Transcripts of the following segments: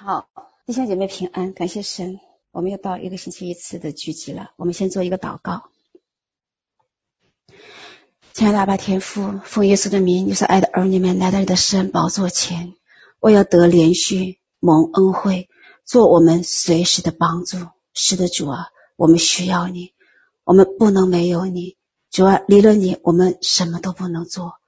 好，弟兄姐妹平安，感谢神，我们又到一个星期一次的聚集了。我们先做一个祷告。亲爱的阿爸天父，奉耶稣的名，你是爱的儿女们来到你的施恩宝座前，我要得连续蒙恩惠，做我们随时的帮助。是的，主啊，我们需要你，我们不能没有你。主啊，离了你，我们什么都不能做。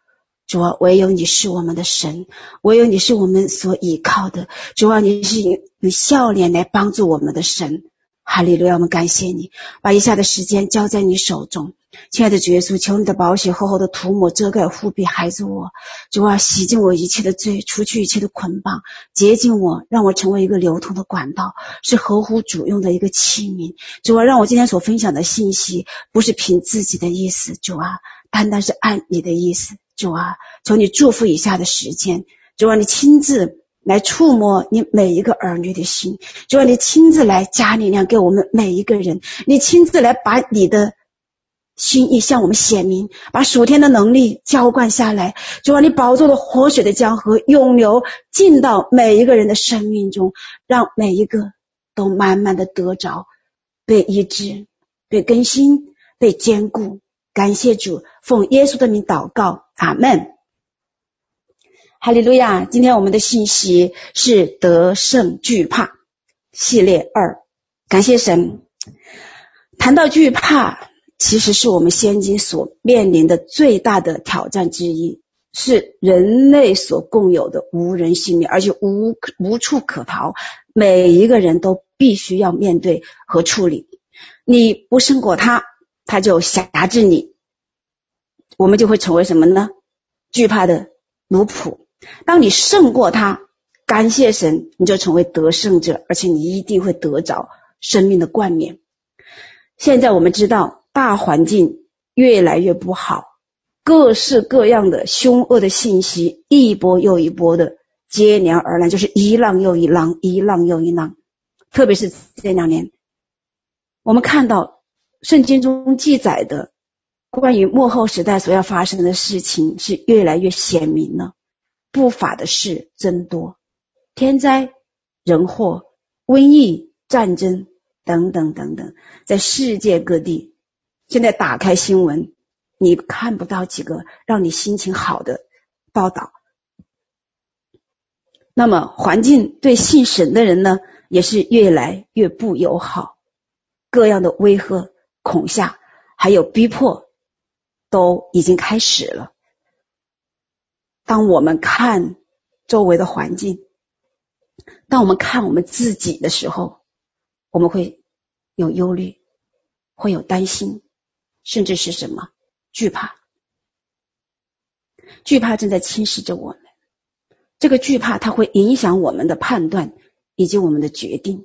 主啊，唯有你是我们的神，唯有你是我们所依靠的。主啊，你是以笑脸来帮助我们的神。哈利路亚，我们感谢你，把以下的时间交在你手中。亲爱的主耶稣，求你的宝血厚厚的涂抹遮盖护庇孩子我。主啊，洗净我一切的罪，除去一切的捆绑，洁净我，让我成为一个流通的管道，是合乎主用的一个器皿。主啊，让我今天所分享的信息不是凭自己的意思，主啊，单单是按你的意思。主啊，求你祝福以下的时间。主啊，你亲自来触摸你每一个儿女的心。主啊，你亲自来加力量给我们每一个人。你亲自来把你的心意向我们显明，把属天的能力浇灌下来。主啊，你宝座的活水的江河涌流进到每一个人的生命中，让每一个都慢慢的得着被医治、被更新、被坚固。感谢主，奉耶稣的名祷告。阿门，哈利路亚！今天我们的信息是得胜惧怕系列二。感谢神。谈到惧怕，其实是我们现今所面临的最大的挑战之一，是人类所共有的无人幸免，而且无无处可逃，每一个人都必须要面对和处理。你不胜过他，他就辖制你。我们就会成为什么呢？惧怕的奴仆。当你胜过他，感谢神，你就成为得胜者，而且你一定会得着生命的冠冕。现在我们知道，大环境越来越不好，各式各样的凶恶的信息一波又一波的接连而来，就是一浪又一浪，一浪又一浪。特别是这两年，我们看到圣经中记载的。关于幕后时代所要发生的事情是越来越显明了，不法的事增多，天灾人祸、瘟疫、战争等等等等，在世界各地，现在打开新闻，你看不到几个让你心情好的报道。那么环境对信神的人呢，也是越来越不友好，各样的威吓、恐吓，还有逼迫。都已经开始了。当我们看周围的环境，当我们看我们自己的时候，我们会有忧虑，会有担心，甚至是什么惧怕？惧怕正在侵蚀着我们。这个惧怕它会影响我们的判断以及我们的决定。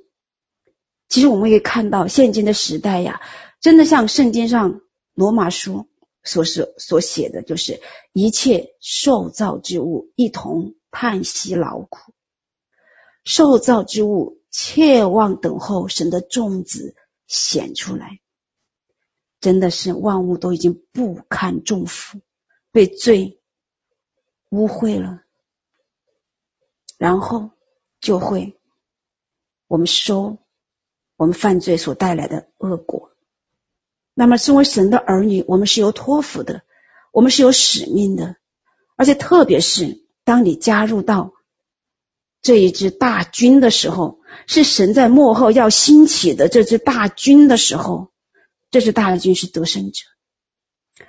其实我们可以看到，现今的时代呀，真的像圣经上罗马书。所是所写的就是一切受造之物一同叹息劳苦，受造之物切望等候神的众子显出来。真的是万物都已经不堪重负，被罪污秽了，然后就会我们收我们犯罪所带来的恶果。那么，身为神的儿女，我们是有托付的，我们是有使命的，而且特别是当你加入到这一支大军的时候，是神在幕后要兴起的这支大军的时候，这支大军是得胜者。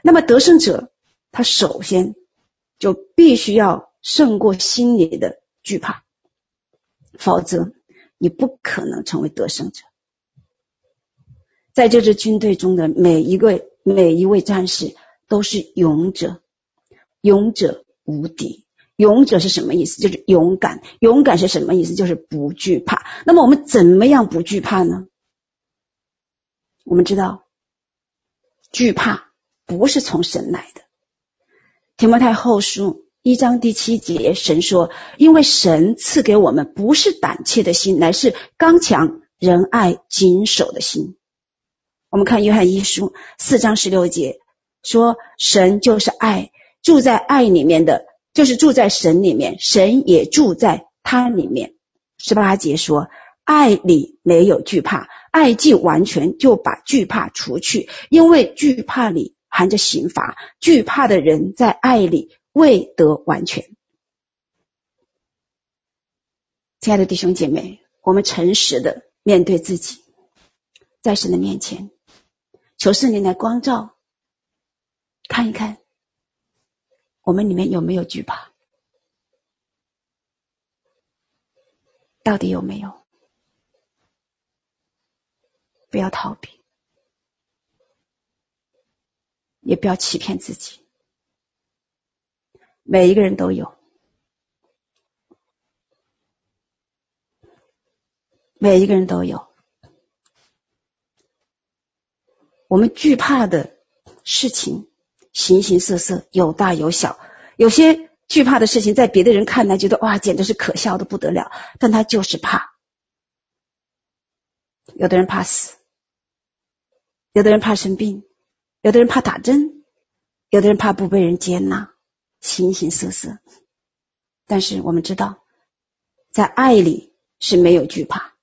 那么，得胜者他首先就必须要胜过心里的惧怕，否则你不可能成为得胜者。在这支军队中的每一个每一位战士都是勇者，勇者无敌。勇者是什么意思？就是勇敢。勇敢是什么意思？就是不惧怕。那么我们怎么样不惧怕呢？我们知道，惧怕不是从神来的。提摩太后书一章第七节，神说：“因为神赐给我们不是胆怯的心，乃是刚强、仁爱、谨守的心。”我们看约翰一书四章十六节说：“神就是爱，住在爱里面的，就是住在神里面，神也住在他里面。十八节说：“爱里没有惧怕，爱既完全，就把惧怕除去，因为惧怕里含着刑罚，惧怕的人在爱里未得完全。”亲爱的弟兄姐妹，我们诚实的面对自己，在神的面前，求圣灵来光照，看一看我们里面有没有惧怕。到底有没有？不要逃避，也不要欺骗自己。每一个人都有，每一个人都有。我们惧怕的事情，形形色色，有大有小，有些。惧怕的事情，在别的人看来，觉得哇，简直是可笑的不得了。但他就是怕。有的人怕死，有的人怕生病，有的人怕打针，有的人怕不被人接纳，形形色色。但是我们知道，在爱里是没有惧怕，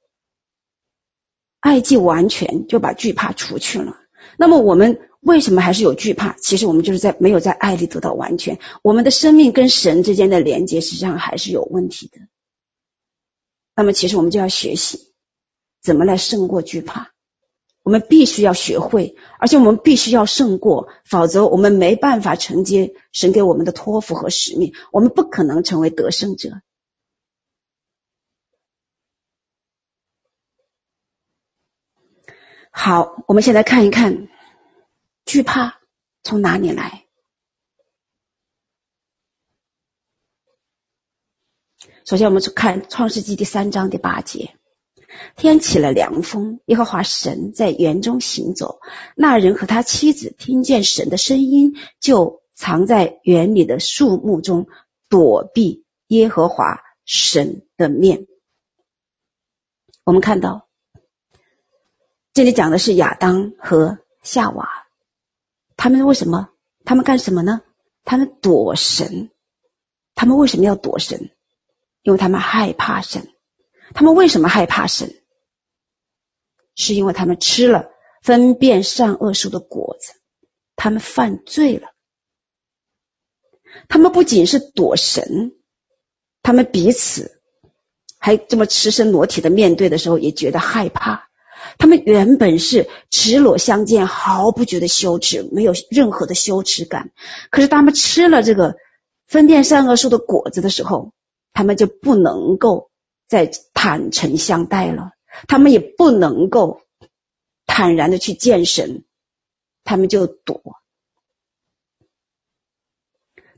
爱既完全，就把惧怕除去了。那么我们。为什么还是有惧怕？其实我们就是在没有在爱里得到完全，我们的生命跟神之间的连接实际上还是有问题的。那么，其实我们就要学习怎么来胜过惧怕。我们必须要学会，而且我们必须要胜过，否则我们没办法承接神给我们的托付和使命，我们不可能成为得胜者。好，我们先来看一看。惧怕从哪里来？首先，我们去看《创世纪》第三章第八节：天起了凉风，耶和华神在园中行走，那人和他妻子听见神的声音，就藏在园里的树木中，躲避耶和华神的面。我们看到，这里讲的是亚当和夏娃。他们为什么？他们干什么呢？他们躲神。他们为什么要躲神？因为他们害怕神。他们为什么害怕神？是因为他们吃了分辨善恶树的果子，他们犯罪了。他们不仅是躲神，他们彼此还这么赤身裸体的面对的时候，也觉得害怕。他们原本是赤裸相见，毫不觉得羞耻，没有任何的羞耻感。可是他们吃了这个分辨善恶树的果子的时候，他们就不能够再坦诚相待了，他们也不能够坦然的去见神，他们就躲。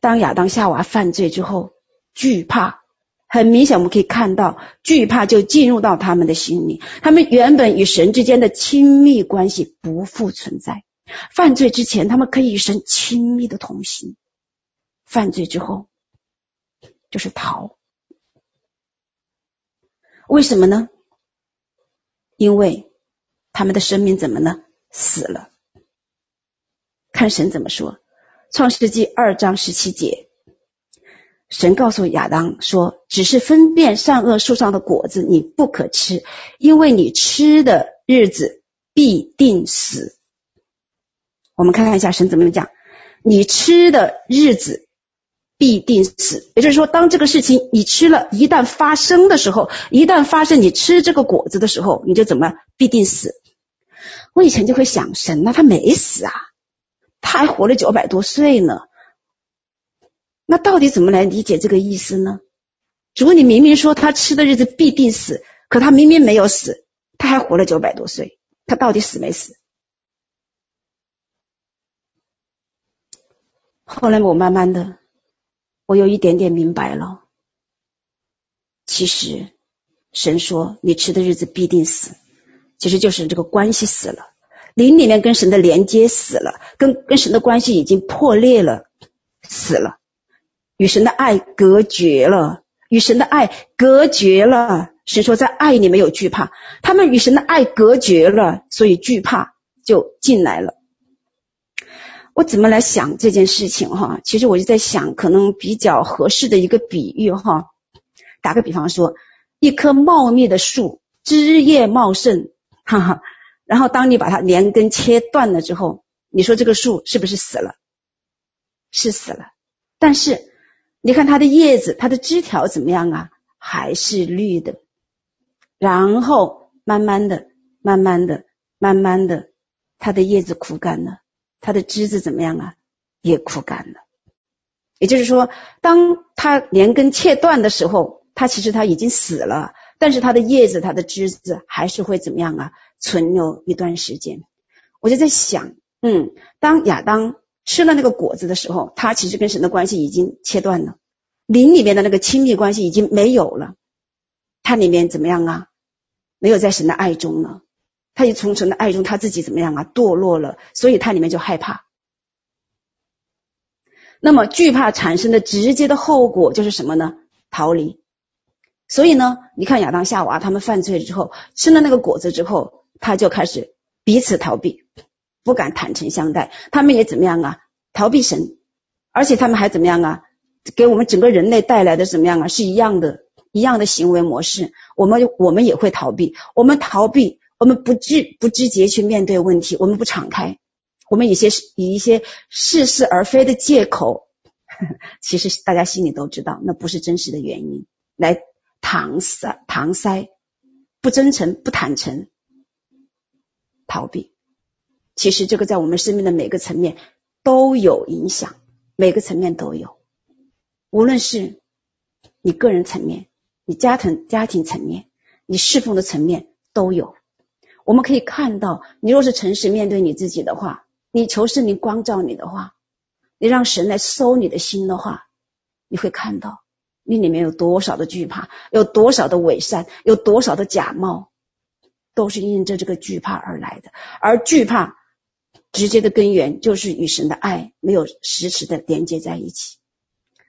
当亚当夏娃犯罪之后，惧怕。很明显，我们可以看到，惧怕就进入到他们的心里。他们原本与神之间的亲密关系不复存在。犯罪之前，他们可以与神亲密的同行；犯罪之后，就是逃。为什么呢？因为他们的生命怎么呢？死了。看神怎么说，《创世纪》二章十七节。神告诉亚当说：“只是分辨善恶树上的果子，你不可吃，因为你吃的日子必定死。”我们看看一下神怎么讲：“你吃的日子必定死。”也就是说，当这个事情你吃了，一旦发生的时候，一旦发生你吃这个果子的时候，你就怎么必定死？我以前就会想，神那他没死啊，他还活了九百多岁呢。那到底怎么来理解这个意思呢？如果你明明说他吃的日子必定死，可他明明没有死，他还活了九百多岁，他到底死没死？后来我慢慢的，我有一点点明白了。其实神说你吃的日子必定死，其实就是这个关系死了，灵里面跟神的连接死了，跟跟神的关系已经破裂了，死了。与神的爱隔绝了，与神的爱隔绝了。神说，在爱里没有惧怕，他们与神的爱隔绝了，所以惧怕就进来了。我怎么来想这件事情哈？其实我就在想，可能比较合适的一个比喻哈。打个比方说，一棵茂密的树，枝叶茂盛，哈哈。然后当你把它连根切断了之后，你说这个树是不是死了？是死了。但是你看它的叶子、它的枝条怎么样啊？还是绿的。然后慢慢的、慢慢的、慢慢的，它的叶子枯干了，它的枝子怎么样啊？也枯干了。也就是说，当它连根切断的时候，它其实它已经死了，但是它的叶子、它的枝子还是会怎么样啊？存留一段时间。我就在想，嗯，当亚当吃了那个果子的时候，他其实跟神的关系已经切断了，灵里面的那个亲密关系已经没有了。他里面怎么样啊？没有在神的爱中了，他一从神的爱中，他自己怎么样啊？堕落了，所以他里面就害怕。那么惧怕产生的直接的后果就是什么呢？逃离。所以呢，你看亚当夏娃他们犯罪之后，吃了那个果子之后，他就开始彼此逃避，不敢坦诚相待。他们也怎么样啊？逃避神，而且他们还怎么样啊？给我们整个人类带来的怎么样啊？是一样的，一样的行为模式。我们我们也会逃避，我们逃避，我们不知不知节去面对问题，我们不敞开。我们有些以一些似是而非的借口，其实大家心里都知道，那不是真实的原因，来搪塞、搪塞，不真诚、不坦诚，逃避。其实这个在我们生命的每个层面都有影响，每个层面都有。无论是你个人层面、你家庭家庭层面、你侍奉的层面都有。我们可以看到，你若是诚实面对你自己的话。你求圣灵光照你的话，你让神来搜你的心的话，你会看到你里面有多少的惧怕，有多少的伪善，有多少的假冒，都是因着这个惧怕而来的。而惧怕直接的根源就是与神的爱没有实时的连接在一起。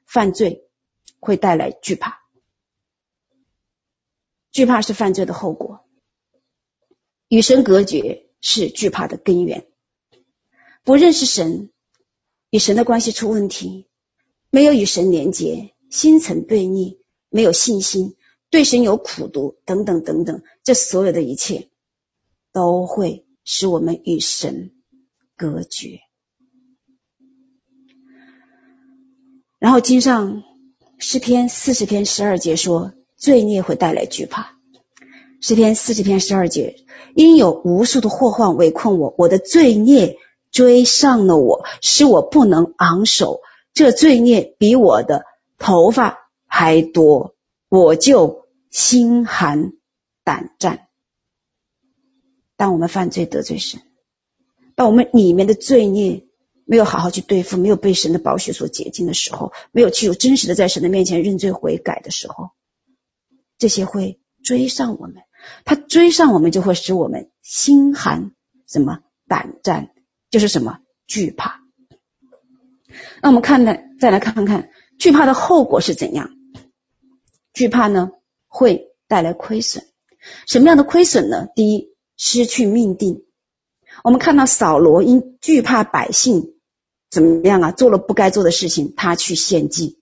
犯罪会带来惧怕，惧怕是犯罪的后果，与神隔绝是惧怕的根源。不认识神，与神的关系出问题，没有与神连结，心存对逆，没有信心，对神有苦毒等等等等，这所有的一切都会使我们与神隔绝。然后经上诗篇四十篇十二节说，罪孽会带来惧怕。诗篇四十篇十二节，因有无数的祸患围困我，我的罪孽。追上了我，使我不能昂首。这罪孽比我的头发还多，我就心寒胆战。当我们犯罪得罪神，当我们里面的罪孽没有好好去对付，没有被神的宝血所洁净的时候，没有去有真实的在神的面前认罪悔改的时候，这些会追上我们。他追上我们，就会使我们心寒什么胆战。就是什么惧怕？那我们看呢，再来看看惧怕的后果是怎样？惧怕呢，会带来亏损。什么样的亏损呢？第一，失去命定。我们看到扫罗因惧怕百姓怎么样啊，做了不该做的事情，他去献祭。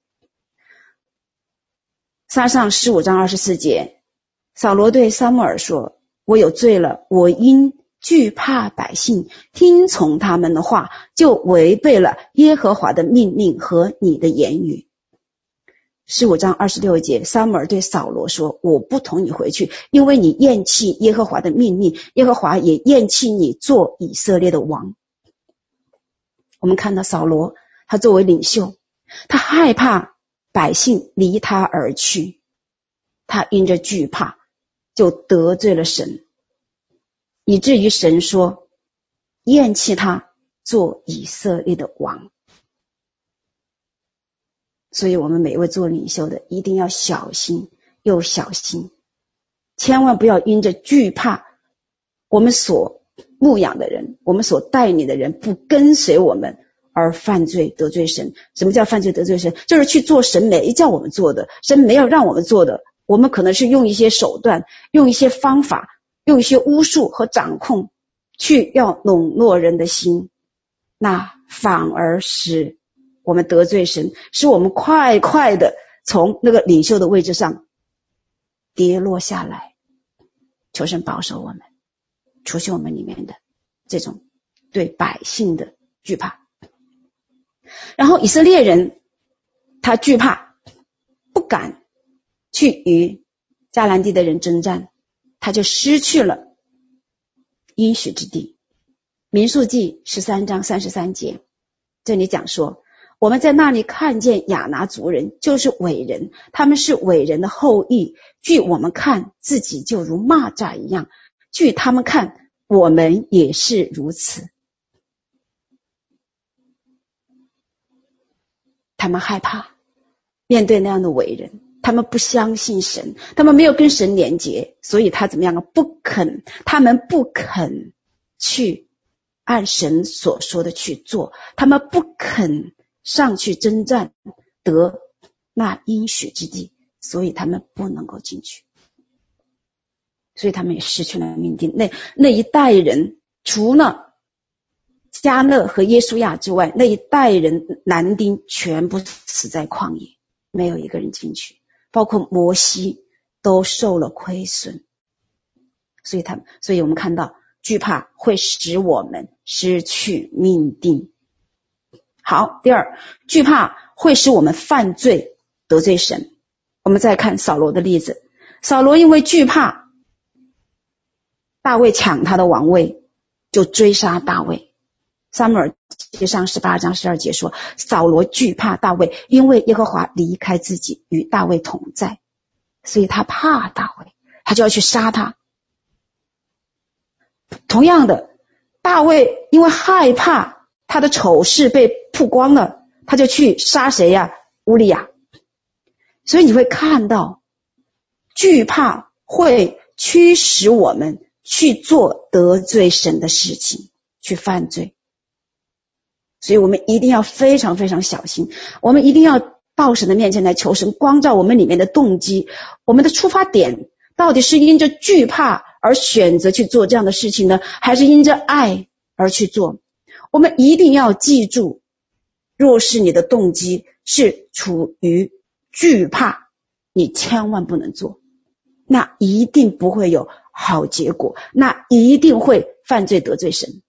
撒上十五章二十四节，扫罗对撒母耳说：“我有罪了，我因。”惧怕百姓，听从他们的话，就违背了耶和华的命令和你的言语。十五章二十六节，撒母耳对扫罗说：“我不同你回去，因为你厌弃耶和华的命令，耶和华也厌弃你做以色列的王。”我们看到扫罗，他作为领袖，他害怕百姓离他而去，他因着惧怕，就得罪了神。以至于神说厌弃他做以色列的王，所以我们每一位做领袖的一定要小心又小心，千万不要因着惧怕我们所牧养的人，我们所带领的人不跟随我们而犯罪得罪神。什么叫犯罪得罪神？就是去做神没叫我们做的，神没有让我们做的，我们可能是用一些手段，用一些方法。用一些巫术和掌控去要笼络人的心，那反而使我们得罪神，使我们快快的从那个领袖的位置上跌落下来。求神保守我们，除去我们里面的这种对百姓的惧怕。然后以色列人他惧怕，不敢去与迦南地的人征战，他就失去了应许之地。民数记十三章三十三节，这里讲说，我们在那里看见亚拿族人，就是伟人，他们是伟人的后裔。据我们看，自己就如蚂蚱一样；据他们看，我们也是如此。他们害怕面对那样的伟人，他们不相信神，他们没有跟神连结，所以他怎么样啊？不肯，他们不肯去按神所说的去做，他们不肯上去征战得那应许之地，所以他们不能够进去，所以他们也失去了命定。那那一代人除了。加勒和耶稣亚之外，那一代人男丁全部死在旷野，没有一个人进去，包括摩西都受了亏损。所以他们，所以我们看到惧怕会使我们失去命定。好，第二，惧怕会使我们犯罪得罪神。我们再看扫罗的例子，扫罗因为惧怕大卫抢他的王位，就追杀大卫。撒母耳记上十八章十二节说，扫罗惧怕大卫，因为耶和华离开自己，与大卫同在，所以他怕大卫，他就要去杀他。同样的，大卫因为害怕他的丑事被曝光了，他就去杀谁呀？乌利亚。所以你会看到，惧怕会驱使我们去做得罪神的事情，去犯罪。所以我们一定要非常非常小心，我们一定要到神的面前来求神光照我们里面的动机，我们的出发点到底是因着惧怕而选择去做这样的事情呢，还是因着爱而去做？我们一定要记住，若是你的动机是处于惧怕，你千万不能做，那一定不会有好结果，那一定会犯罪得罪神。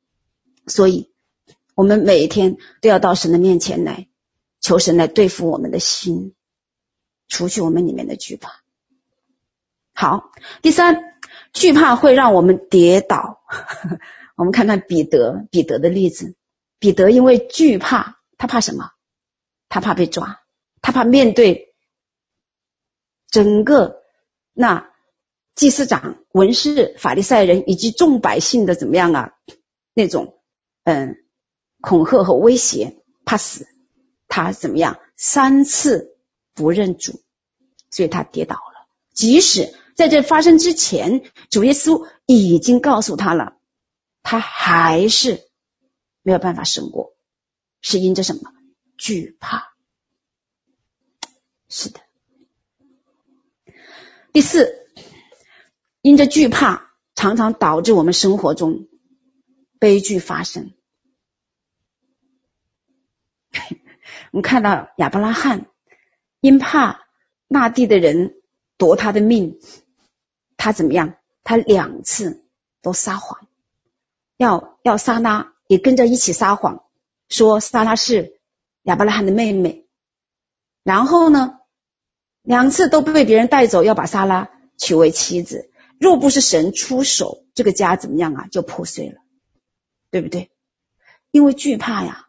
所以。我们每一天都要到神的面前来，求神来对付我们的心，除去我们里面的惧怕。好，第三，惧怕会让我们跌倒。呵呵我们看看彼得，彼得的例子。彼得因为惧怕，他怕什么？他怕被抓，他怕面对整个那祭司长、文士、法利赛人以及众百姓的怎么样啊？那种嗯。恐吓和威胁，怕死，他怎么样？三次不认主，所以他跌倒了。即使在这发生之前，主耶稣已经告诉他了，他还是没有办法胜过，是因着什么？惧怕。是的。第四，因着惧怕，常常导致我们生活中悲剧发生。我们看到亚伯拉罕因怕那地的人夺他的命，他怎么样？他两次都撒谎，要要撒拉也跟着一起撒谎，说撒拉是亚伯拉罕的妹妹。然后呢，两次都被别人带走，要把撒拉娶为妻子。若不是神出手，这个家怎么样啊？就破碎了，对不对？因为惧怕呀，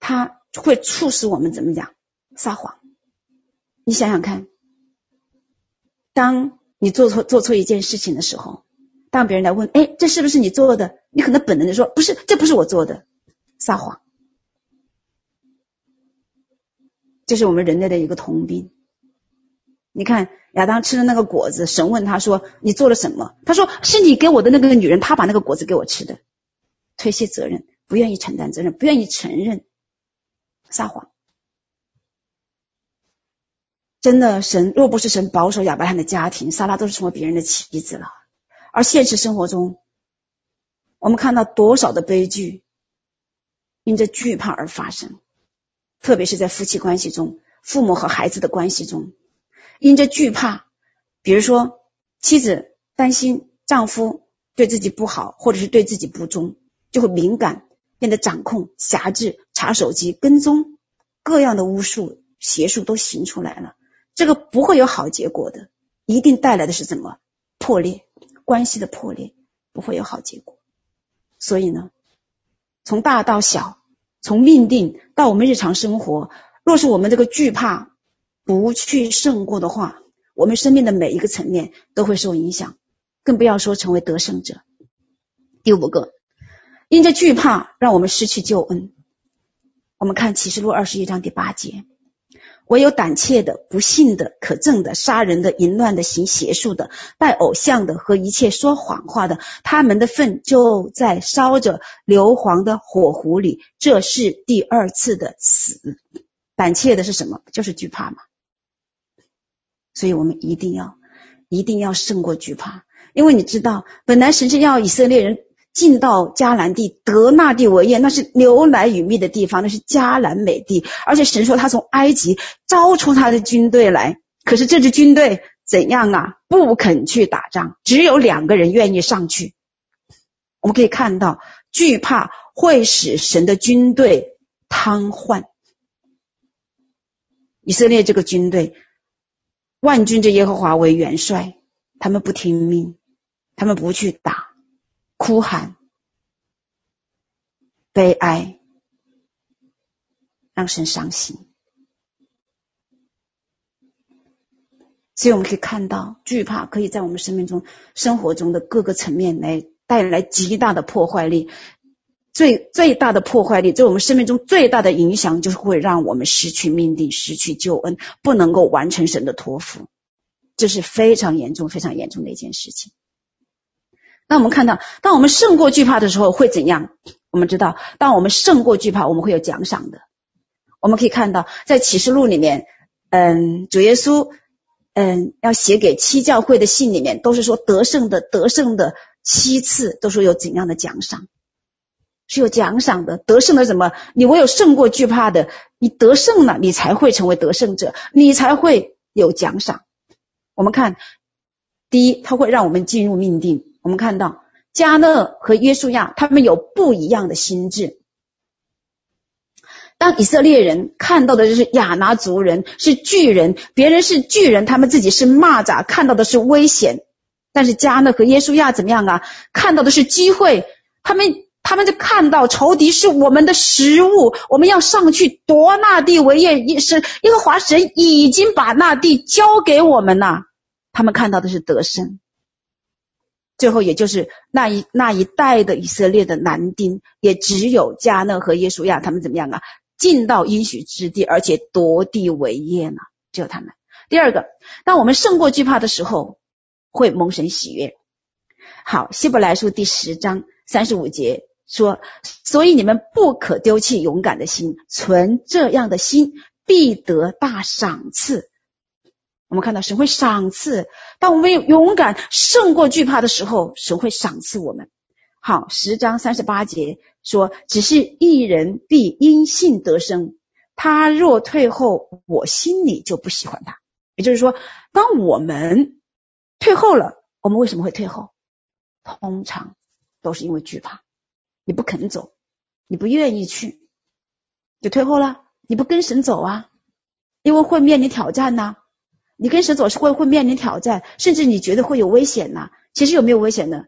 他。会促使我们怎么讲？撒谎。你想想看，当你做错做错一件事情的时候，当别人来问，哎，这是不是你做的？你可能本能的说，不是，这不是我做的，撒谎。这是我们人类的一个通病。你看亚当吃的那个果子，神问他说：“你做了什么？”他说：“是你给我的那个女人，她把那个果子给我吃的。”推卸责任，不愿意承担责任，不愿意承认。撒谎，真的神若不是神保守亚伯拉罕的家庭，撒拉都是成为别人的妻子了。而现实生活中，我们看到多少的悲剧，因着惧怕而发生，特别是在夫妻关系中，父母和孩子的关系中，因着惧怕，比如说妻子担心丈夫对自己不好，或者是对自己不忠，就会敏感，变得掌控、辖制、查手机、跟踪，各样的巫术、邪术都行出来了。这个不会有好结果的，一定带来的是什么？破裂，关系的破裂，不会有好结果。所以呢，从大到小，从命定到我们日常生活，若是我们这个惧怕不去胜过的话，我们生命的每一个层面都会受影响，更不要说成为得胜者。第五个，因着惧怕，让我们失去救恩。我们看启示录二十一章第八节。唯有胆怯的、不信的、可憎的、杀人的、淫乱的、行邪术的、拜偶像的和一切说谎话的，他们的份就在烧着硫磺的火壶里。这是第二次的死。胆怯的是什么？就是惧怕嘛。所以我们一定要，一定要胜过惧怕，因为你知道，本来神是要以色列人。进到迦南地得那地为业，那是牛奶与蜜的地方，那是迦南美地。而且神说他从埃及招出他的军队来，可是这支军队怎样啊？不肯去打仗，只有两个人愿意上去。我们可以看到，惧怕会使神的军队瘫痪。以色列这个军队，万军之耶和华为元帅，他们不听命，他们不去打。哭喊、悲哀，让神伤心。所以我们可以看到，惧怕可以在我们生命中、生活中的各个层面来带来极大的破坏力。最最大的破坏力，在我们生命中最大的影响，就是会让我们失去命定、失去救恩，不能够完成神的托付。这是非常严重、非常严重的一件事情。那我们看到，当我们胜过惧怕的时候会怎样？我们知道，当我们胜过惧怕，我们会有奖赏的。我们可以看到，在启示录里面，嗯，主耶稣，嗯，要写给七教会的信里面，都是说得胜的，得胜的七次，都说有怎样的奖赏，是有奖赏的。得胜的什么？你唯有胜过惧怕的，你得胜了，你才会成为得胜者，你才会有奖赏。我们看，第一，它会让我们进入命定。我们看到加勒和约书亚，他们有不一样的心智。当以色列人看到的就是亚拿族人是巨人，别人是巨人，他们自己是蚂蚱，看到的是危险。但是加勒和约书亚怎么样啊？看到的是机会，他们他们就看到仇敌是我们的食物，我们要上去夺那地为业。是耶和华神已经把那地交给我们了，他们看到的是得胜。最后，也就是那一那一代的以色列的男丁，也只有迦勒和耶书亚，他们怎么样啊？进到应许之地，而且夺地为业呢？只有他们。第二个，当我们胜过惧怕的时候，会蒙神喜悦。好，希伯来书第十章三十五节说：“所以你们不可丢弃勇敢的心，存这样的心，必得大赏赐。”我们看到神会赏赐，当我们勇敢胜过惧怕的时候，神会赏赐我们。好，十章三十八节说：“只是一人必因信得生，他若退后，我心里就不喜欢他。”也就是说，当我们退后了，我们为什么会退后？通常都是因为惧怕，你不肯走，你不愿意去，就退后了。你不跟神走啊，因为会面临挑战呐。你跟神总是会会面临挑战，甚至你觉得会有危险呐？其实有没有危险呢？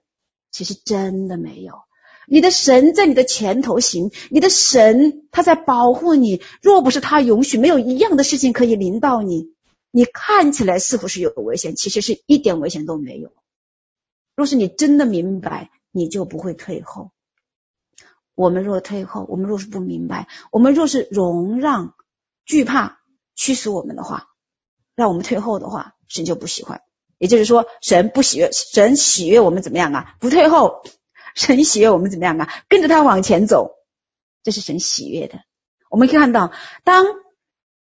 其实真的没有。你的神在你的前头行，你的神他在保护你。若不是他允许，没有一样的事情可以临到你。你看起来似乎是有危险，其实是一点危险都没有。若是你真的明白，你就不会退后。我们若退后，我们若是不明白，我们若是容让惧怕驱使我们的话。让我们退后的话，神就不喜欢。也就是说，神不喜悦，神喜悦我们怎么样啊？不退后，神喜悦我们怎么样啊？跟着他往前走，这是神喜悦的。我们可以看到，当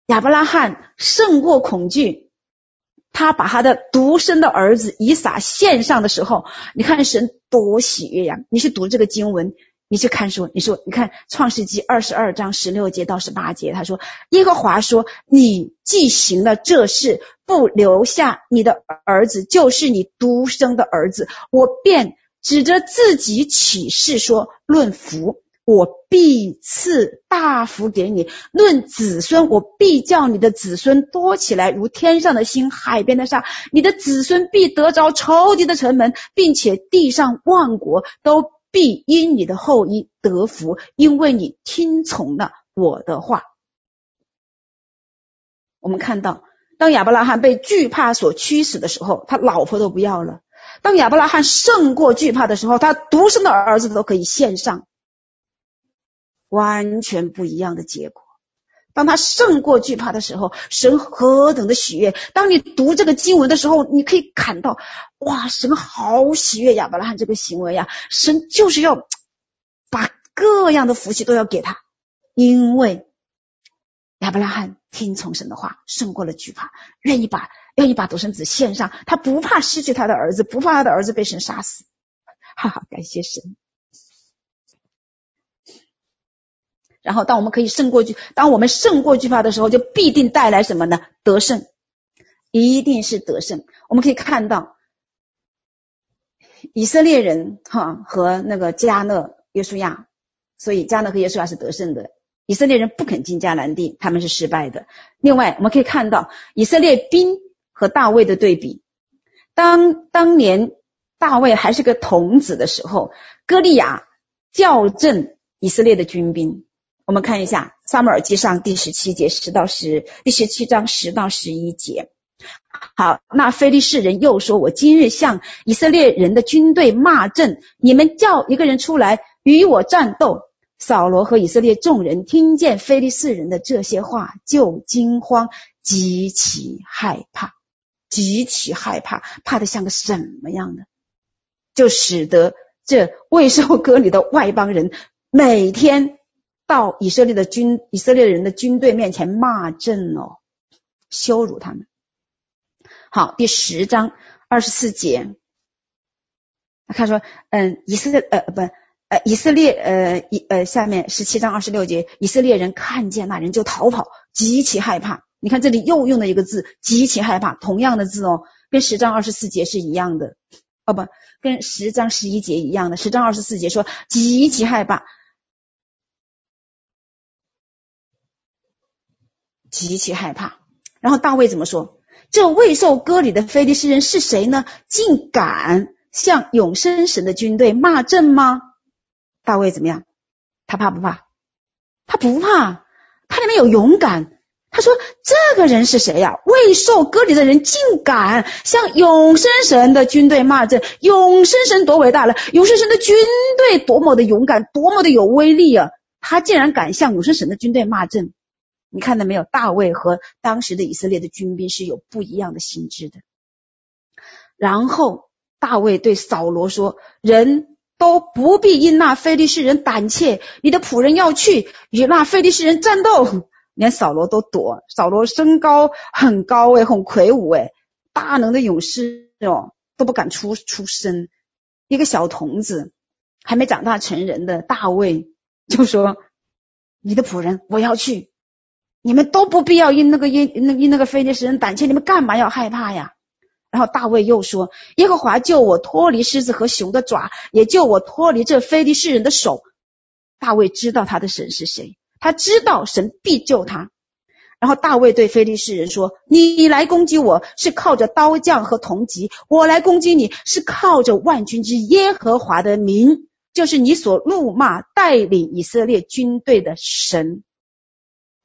亚伯拉罕胜过恐惧，他把他的独生的儿子以撒献上的时候，你看神多喜悦呀！你是读这个经文，你去看书，你说，你看创世纪二十二章十六节到十八节，他说耶和华说，你既行了这事，不留下你的儿子，就是你独生的儿子，我便指着自己起誓说，论福，我必赐大福给你；论子孙，我必叫你的子孙多起来，如天上的星，海边的沙。你的子孙必得着仇敌的城门，并且地上万国都。必因你的后裔得福，因为你听从了我的话。我们看到，当亚伯拉罕被惧怕所驱使的时候，他老婆都不要了；当亚伯拉罕胜过惧怕的时候，他独生的儿子都可以献上，完全不一样的结果。当他胜过惧怕的时候，神何等的喜悦！当你读这个经文的时候，你可以看到，哇，神好喜悦亚伯拉罕这个行为呀！神就是要把各样的福气都要给他，因为亚伯拉罕听从神的话，胜过了惧怕，愿意把愿意把独生子献上，他不怕失去他的儿子，不怕他的儿子被神杀死，哈哈，感谢神。然后，当我们可以胜过惧，当我们胜过惧怕的时候，就必定带来什么呢？得胜，一定是得胜。我们可以看到，以色列人哈和那个迦勒、约书亚，所以迦勒和约书亚是得胜的。以色列人不肯进迦南地，他们是失败的。另外，我们可以看到以色列兵和大卫的对比。当当年大卫还是个童子的时候，歌利亚校正以色列的军兵。我们看一下《撒母耳记上》第十七节十到十，第十七章十到十一节。好，那非利士人又说：“我今日向以色列人的军队骂阵，你们叫一个人出来与我战斗。”扫罗和以色列众人听见非利士人的这些话，就惊慌，极其害怕，极其害怕，怕得像个什么样的？就使得这未受割礼的外邦人每天。到以色列的军，以色列人的军队面前骂阵哦，羞辱他们。好，第十章二十四节，他说，嗯，以色列呃不呃以色列呃以呃下面十七章二十六节，以色列人看见那人就逃跑，极其害怕。你看这里又用了一个字，极其害怕，同样的字哦，跟十章二十四节是一样的，哦不，跟十章十一节一样的。十章二十四节说极其害怕。极其害怕，然后大卫怎么说？这未受割礼的非利士人是谁呢？竟敢向永生神的军队骂阵吗？大卫怎么样？他怕不怕？他不怕，他里面有勇敢。他说：“这个人是谁呀？未受割礼的人竟敢向永生神的军队骂阵。永生神多伟大了！永生神的军队多么的勇敢，多么的有威力啊！他竟然敢向永生神的军队骂阵。”你看到没有？大卫和当时的以色列的军兵是有不一样的心智的。然后大卫对扫罗说：“人都不必因那非利士人胆怯，你的仆人要去与那非利士人战斗。”连扫罗都躲。扫罗身高很高诶，很魁梧诶，大能的勇士哦，都不敢出出声。一个小童子，还没长大成人的大卫就说：“你的仆人，我要去。”你们都不必要因那个因那因那个非利士人胆怯，你们干嘛要害怕呀？然后大卫又说：“耶和华救我脱离狮子和熊的爪，也救我脱离这非利士人的手。”大卫知道他的神是谁，他知道神必救他。然后大卫对非利士人说：“你来攻击我是靠着刀杖和铜戟，我来攻击你是靠着万军之耶和华的名，就是你所怒骂带领以色列军队的神。”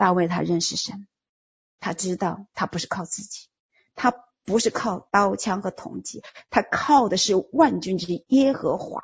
大卫他认识神，他知道他不是靠自己，他不是靠刀枪和铜戟，他靠的是万军之耶和华。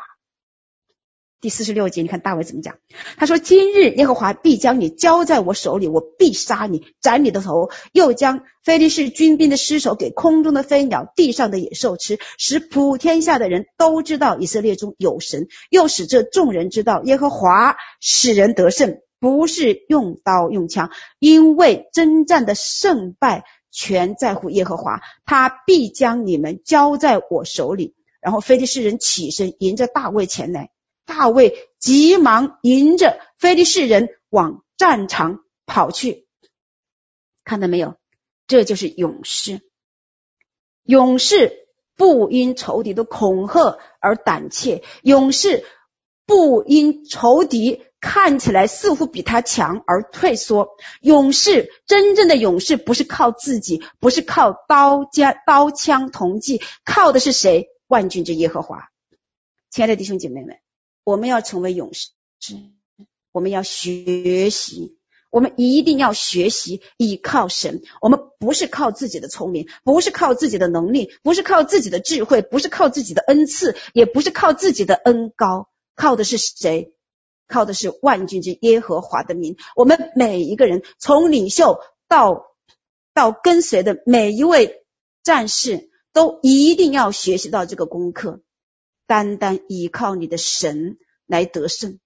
第四十六节，你看大卫怎么讲？他说：“今日耶和华必将你交在我手里，我必杀你，斩你的头，又将非利士军兵的尸首给空中的飞鸟、地上的野兽吃，使普天下的人都知道以色列中有神，又使这众人知道耶和华使人得胜。”不是用刀用枪，因为征战的胜败全在乎耶和华，他必将你们交在我手里。然后非利士人起身迎着大卫前来，大卫急忙迎着非利士人往战场跑去。看到没有？这就是勇士。勇士不因仇敌的恐吓而胆怯，勇士不因仇敌看起来似乎比他强而退缩。勇士，真正的勇士不是靠自己，不是靠刀枪刀枪铜戟，靠的是谁？万军之耶和华。亲爱的弟兄姐妹们，我们要成为勇士，我们要学习。我们一定要学习依靠神。我们不是靠自己的聪明，不是靠自己的能力，不是靠自己的智慧，不是靠自己的恩赐，也不是靠自己的恩高，靠的是谁？靠的是万军之耶和华的名。我们每一个人，从领袖到到跟随的每一位战士，都一定要学习到这个功课，单单依靠你的神来得胜。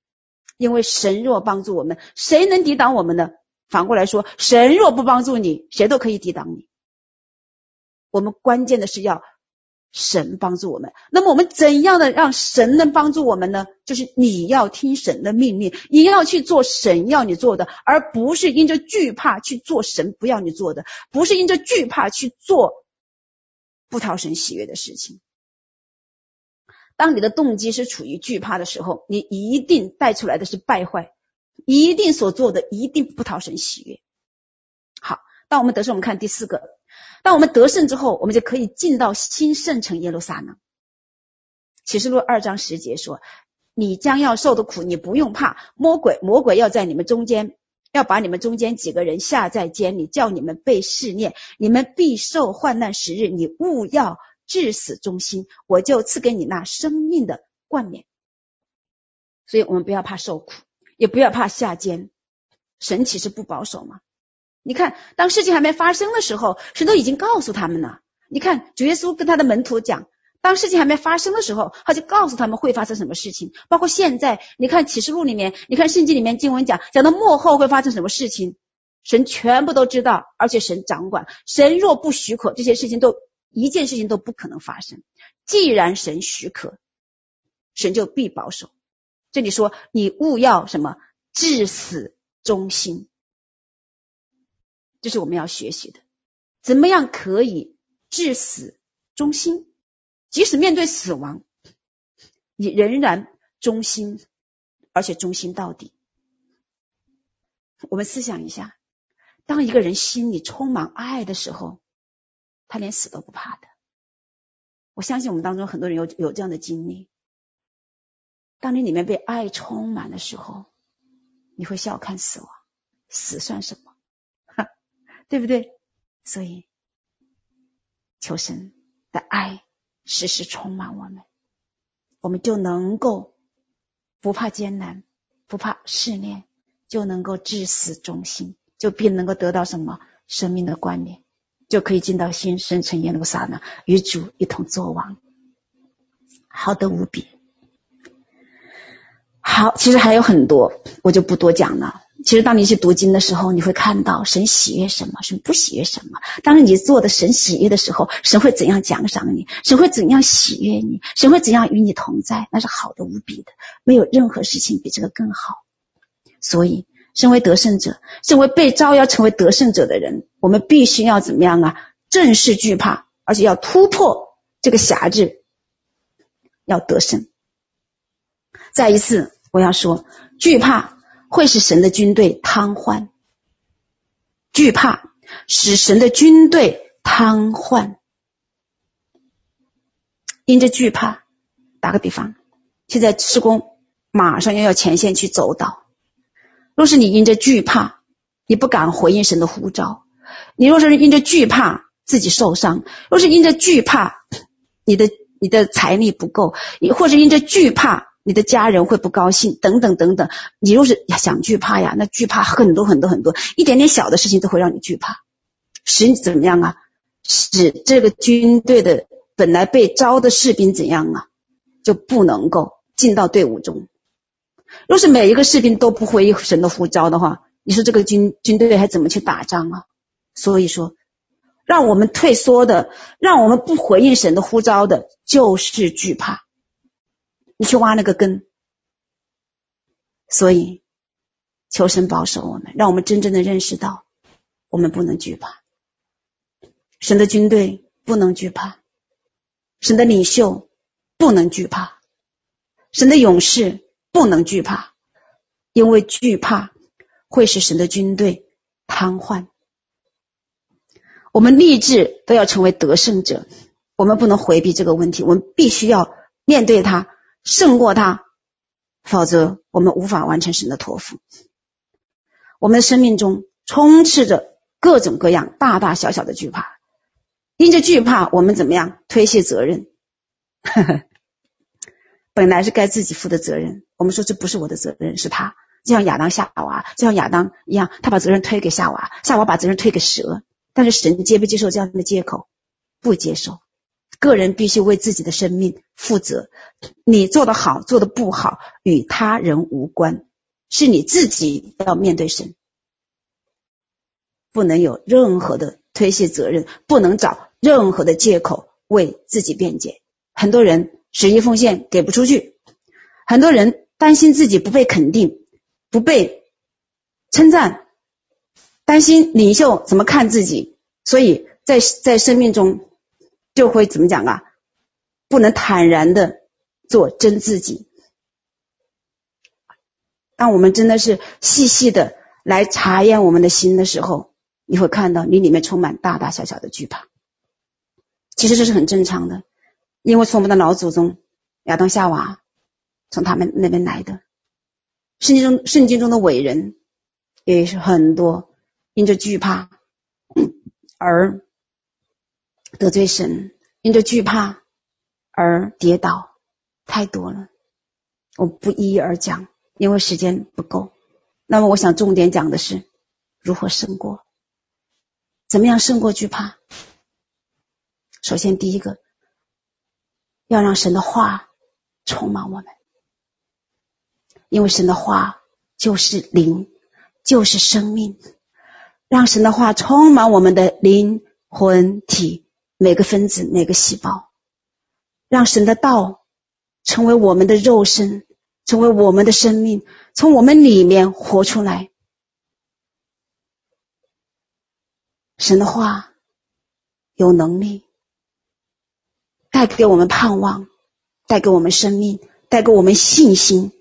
因为神若帮助我们，谁能抵挡我们呢？反过来说，神若不帮助你，谁都可以抵挡你。我们关键的是要神帮助我们。那么我们怎样的让神能帮助我们呢？就是你要听神的命令，你要去做神要你做的，而不是因着惧怕去做神不要你做的，不是因着惧怕去做不讨神喜悦的事情。当你的动机是处于惧怕的时候，你一定带出来的是败坏，一定所做的一定不讨神喜悦。好，当我们得胜，我们看第四个，当我们得胜之后，我们就可以进到新圣城耶路撒冷。启示录二章十节说：“你将要受的苦，你不用怕。魔鬼，魔鬼要在你们中间，要把你们中间几个人下在监里，叫你们被试炼，你们必受患难十日。你务要。”至死忠心，我就赐给你那生命的冠冕。所以我们不要怕受苦，也不要怕下监。神岂是不保守吗？你看，当事情还没发生的时候，神都已经告诉他们了。你看，主耶稣跟他的门徒讲，当事情还没发生的时候，他就告诉他们会发生什么事情。包括现在，你看启示录里面，你看圣经里面经文讲，讲到末后会发生什么事情，神全部都知道，而且神掌管。神若不许可，这些事情都。一件事情都不可能发生。既然神许可，神就必保守。这里说，你务要什么？至死忠心。这是我们要学习的。怎么样可以至死忠心？即使面对死亡，你仍然忠心，而且忠心到底。我们思想一下，当一个人心里充满爱的时候。他连死都不怕的，我相信我们当中很多人有有这样的经历。当你里面被爱充满的时候，你会笑看死亡，死算什么？对不对？所以，求神的爱时时充满我们，我们就能够不怕艰难，不怕试炼，就能够至死忠心，就必能够得到什么生命的冠冕。就可以进到新生，成耶路撒冷，与主一同作王，好得无比。好，其实还有很多，我就不多讲了。其实当你去读经的时候，你会看到神喜悦什么，神不喜悦什么。当你做的神喜悦的时候，神会怎样奖赏你？神会怎样喜悦你？神会怎样与你同在？那是好的无比的，没有任何事情比这个更好。所以。身为得胜者，身为被招要成为得胜者的人，我们必须要怎么样啊？正视惧怕，而且要突破这个辖制，要得胜。再一次，我要说，惧怕会使神的军队瘫痪，惧怕使神的军队瘫痪。因着惧怕，打个比方，现在施工马上又要前线去走岛。若是你因着惧怕，你不敢回应神的呼召；你若是因着惧怕自己受伤，若是因着惧怕你的你的财力不够，或者因着惧怕你的家人会不高兴，等等等等，你若是想惧怕呀，那惧怕很多很多很多，一点点小的事情都会让你惧怕，使你怎么样啊？使这个军队的本来被招的士兵怎样啊？就不能够进到队伍中。若是每一个士兵都不回应神的呼召的话，你说这个军军队还怎么去打仗啊？所以说，让我们退缩的，让我们不回应神的呼召的，就是惧怕。你去挖那个根，所以，求神保守我们，让我们真正的认识到，我们不能惧怕。神的军队不能惧怕，神的领袖不能惧怕，神的勇士不能惧怕，因为惧怕会使神的军队瘫痪。我们立志都要成为得胜者，我们不能回避这个问题，我们必须要面对它，胜过他，否则我们无法完成神的托付。我们的生命中充斥着各种各样大大小小的惧怕。因着惧怕，我们怎么样推卸责任？呵呵，本来是该自己负的责任，我们说这不是我的责任，是他。就像亚当夏娃，就像亚当一样，他把责任推给夏娃，夏娃把责任推给蛇。但是神接不接受这样的借口？不接受。个人必须为自己的生命负责。你做得好，做得不好，与他人无关，是你自己要面对神，不能有任何的推卸责任，不能找。任何的借口为自己辩解，很多人十一奉献给不出去，很多人担心自己不被肯定、不被称赞，担心领袖怎么看自己，所以在在生命中就会怎么讲啊？不能坦然的做真自己。当我们真的是细细的来查验我们的心的时候，你会看到你里面充满大大小小的惧怕。其实这是很正常的，因为从我们的老祖宗亚当夏娃从他们那边来的。圣经中圣经中的伟人也是很多，因着惧怕而得罪神，因着惧怕而跌倒，太多了。我不一一而讲，因为时间不够。那么我想重点讲的是如何胜过，怎么样胜过惧怕。首先，第一个要让神的话充满我们，因为神的话就是灵，就是生命。让神的话充满我们的灵魂体，每个分子、每个细胞，让神的道成为我们的肉身，成为我们的生命，从我们里面活出来。神的话有能力。带给我们盼望，带给我们生命，带给我们信心。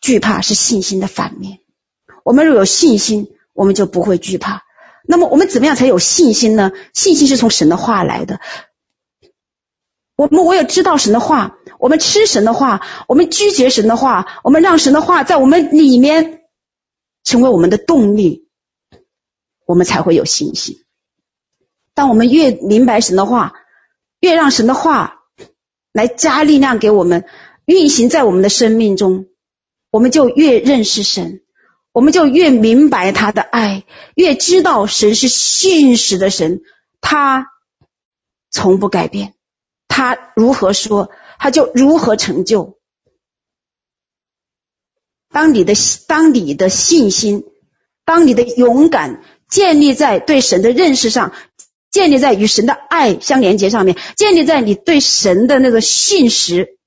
惧怕是信心的反面。我们若有信心，我们就不会惧怕。那么，我们怎么样才有信心呢？信心是从神的话来的。我们唯有知道神的话，我们吃神的话，我们咀嚼神的话，我们让神的话在我们里面成为我们的动力，我们才会有信心。当我们越明白神的话，越让神的话来加力量给我们运行在我们的生命中，我们就越认识神，我们就越明白他的爱，越知道神是信实的神，他从不改变，他如何说，他就如何成就。当你的当你的信心，当你的勇敢建立在对神的认识上。建立在与神的爱相连接上面，建立在你对神的那个信实，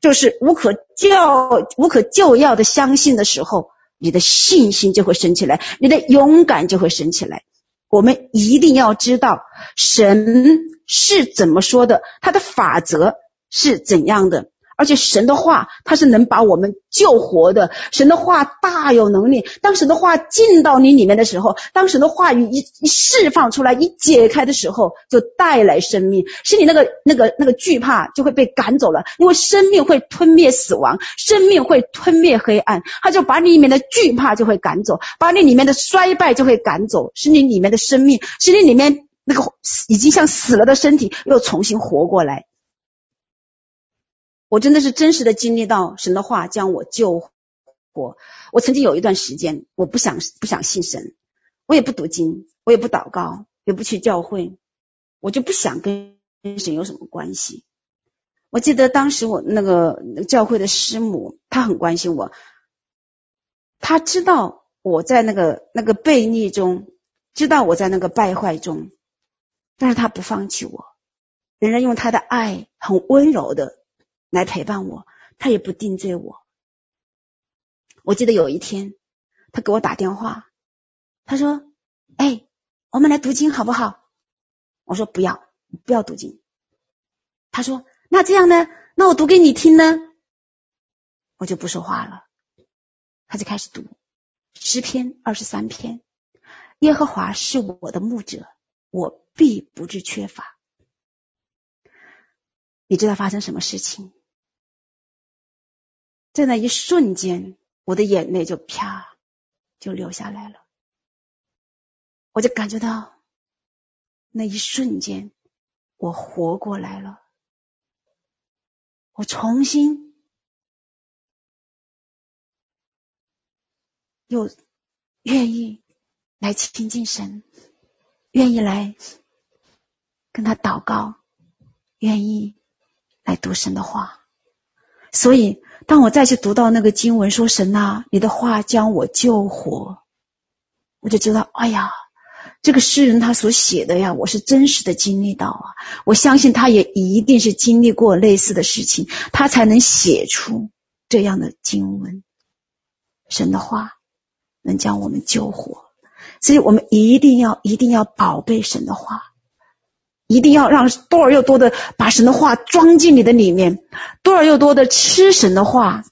就是无可救无可救药的相信的时候，你的信心就会升起来，你的勇敢就会升起来。我们一定要知道神是怎么说的，他的法则是怎样的。而且神的话，他是能把我们救活的。神的话大有能力。当神的话进到你里面的时候，当神的话语一一释放出来，一解开的时候，就带来生命，是你那个那个那个惧怕就会被赶走了。因为生命会吞灭死亡，生命会吞灭黑暗，他就把你里面的惧怕就会赶走，把你里面的衰败就会赶走，使你里面的生命，使你里面那个已经像死了的身体又重新活过来。我真的是真实的经历到神的话将我救活。我曾经有一段时间，我不想不想信神，我也不读经，我也不祷告，也不去教会，我就不想跟神有什么关系。我记得当时我那个教会的师母，她很关心我，她知道我在那个那个悖逆中，知道我在那个败坏中，但是她不放弃我，仍然用她的爱很温柔的。来陪伴我，他也不定罪我。我记得有一天，他给我打电话，他说：“哎，我们来读经好不好？”我说：“不要，不要读经。”他说：“那这样呢？那我读给你听呢？”我就不说话了。他就开始读诗篇二十三篇：“耶和华是我的牧者，我必不致缺乏。”你知道发生什么事情？在那一瞬间，我的眼泪就啪就流下来了。我就感觉到那一瞬间，我活过来了。我重新又愿意来亲近神，愿意来跟他祷告，愿意来读神的话。所以，当我再去读到那个经文说：“神啊，你的话将我救活。”我就知道，哎呀，这个诗人他所写的呀，我是真实的经历到啊。我相信他也一定是经历过类似的事情，他才能写出这样的经文。神的话能将我们救活，所以我们一定要一定要宝贝神的话。一定要让多而又多的把神的话装进你的里面，多而又多的吃神的话。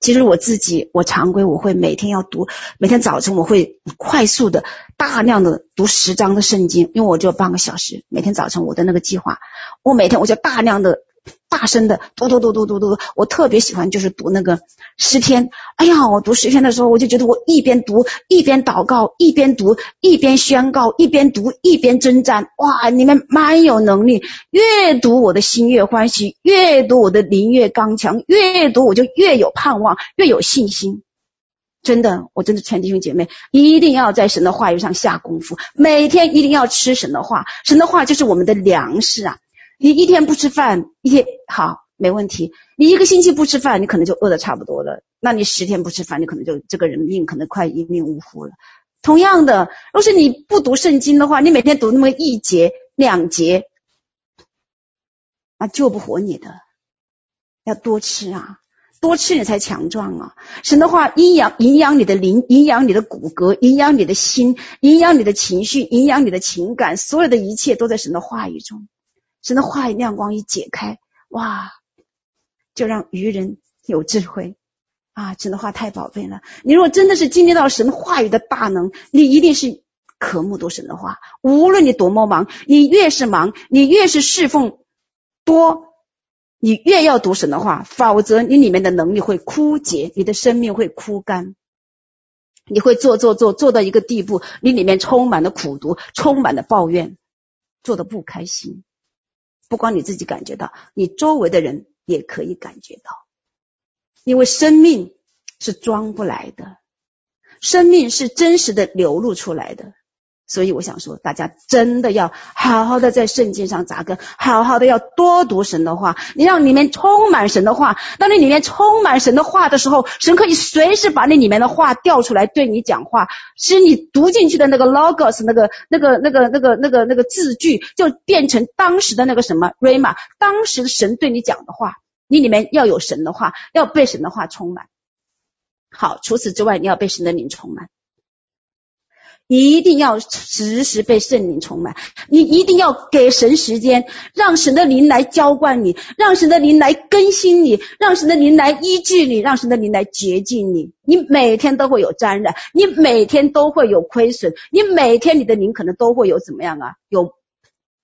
其实我自己，我常规我会每天要读，每天早晨我会快速的、大量的读十章的圣经，因为我只有半个小时。每天早晨我的那个计划，我每天我就大量的。大声的读读读读读读，我特别喜欢就是读那个诗篇。哎呀，我读诗篇的时候，我就觉得我一边读一边祷告，一边读一边宣告，一边读一边征战。哇，你们蛮有能力，越读我的心越欢喜，越读我的灵越刚强，越读我就越有盼望，越有信心。真的，我真的劝弟兄姐妹一定要在神的话语上下功夫，每天一定要吃神的话，神的话就是我们的粮食啊。你一天不吃饭，一天好没问题。你一个星期不吃饭，你可能就饿得差不多了。那你十天不吃饭，你可能就这个人命可能快一命呜呼了。同样的，若是你不读圣经的话，你每天读那么一节两节，那救不活你的。要多吃啊，多吃你才强壮啊。神的话，营养营养你的灵，营养你的骨骼，营养你的心，营养你的情绪，营养你的情感，所有的一切都在神的话语中。神的话语亮光一解开，哇，就让愚人有智慧啊！神的话太宝贝了。你如果真的是经历到神话语的大能，你一定是渴慕读神的话。无论你多么忙，你越是忙，你越是侍奉多，你越要读神的话，否则你里面的能力会枯竭，你的生命会枯干，你会做做做做到一个地步，你里面充满了苦毒，充满了抱怨，做的不开心。不光你自己感觉到，你周围的人也可以感觉到，因为生命是装不来的，生命是真实的流露出来的。所以我想说，大家真的要好好的在圣经上扎根，好好的要多读神的话。你让里面充满神的话，当你里面充满神的话的时候，神可以随时把那里面的话调出来对你讲话，使你读进去的那个 logos 那个那个那个那个那个那个字句，就变成当时的那个什么 rama，当时的神对你讲的话。你里面要有神的话，要被神的话充满。好，除此之外，你要被神的灵充满。一定要时时被圣灵充满，你一定要给神时间，让神的灵来浇灌你，让神的灵来更新你，让神的灵来医治你，让神的灵来洁净你。你每天都会有沾染，你每天都会有亏损，你每天你的灵可能都会有怎么样啊？有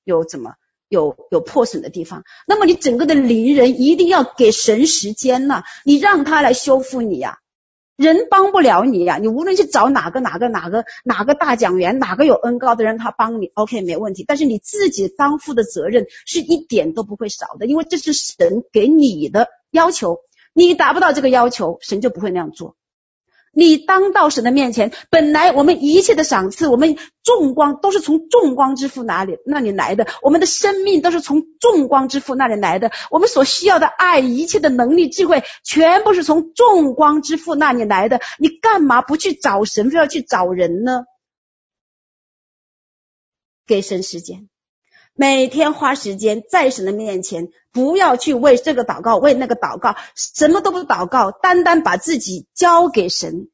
有怎么有有破损的地方？那么你整个的灵人一定要给神时间呐，你让他来修复你呀。人帮不了你呀，你无论去找哪个哪个哪个哪个大讲员，哪个有恩高的人，他帮你，OK 没问题。但是你自己当负的责任是一点都不会少的，因为这是神给你的要求，你达不到这个要求，神就不会那样做。你当到神的面前，本来我们一切的赏赐，我们众光都是从众光之父哪里那里来的，我们的生命都是从众光之父那里来的，我们所需要的爱，一切的能力、智慧，全部是从众光之父那里来的。你干嘛不去找神，非要去找人呢？给神时间，每天花时间在神的面前，不要去为这个祷告，为那个祷告，什么都不祷告，单单把自己交给神，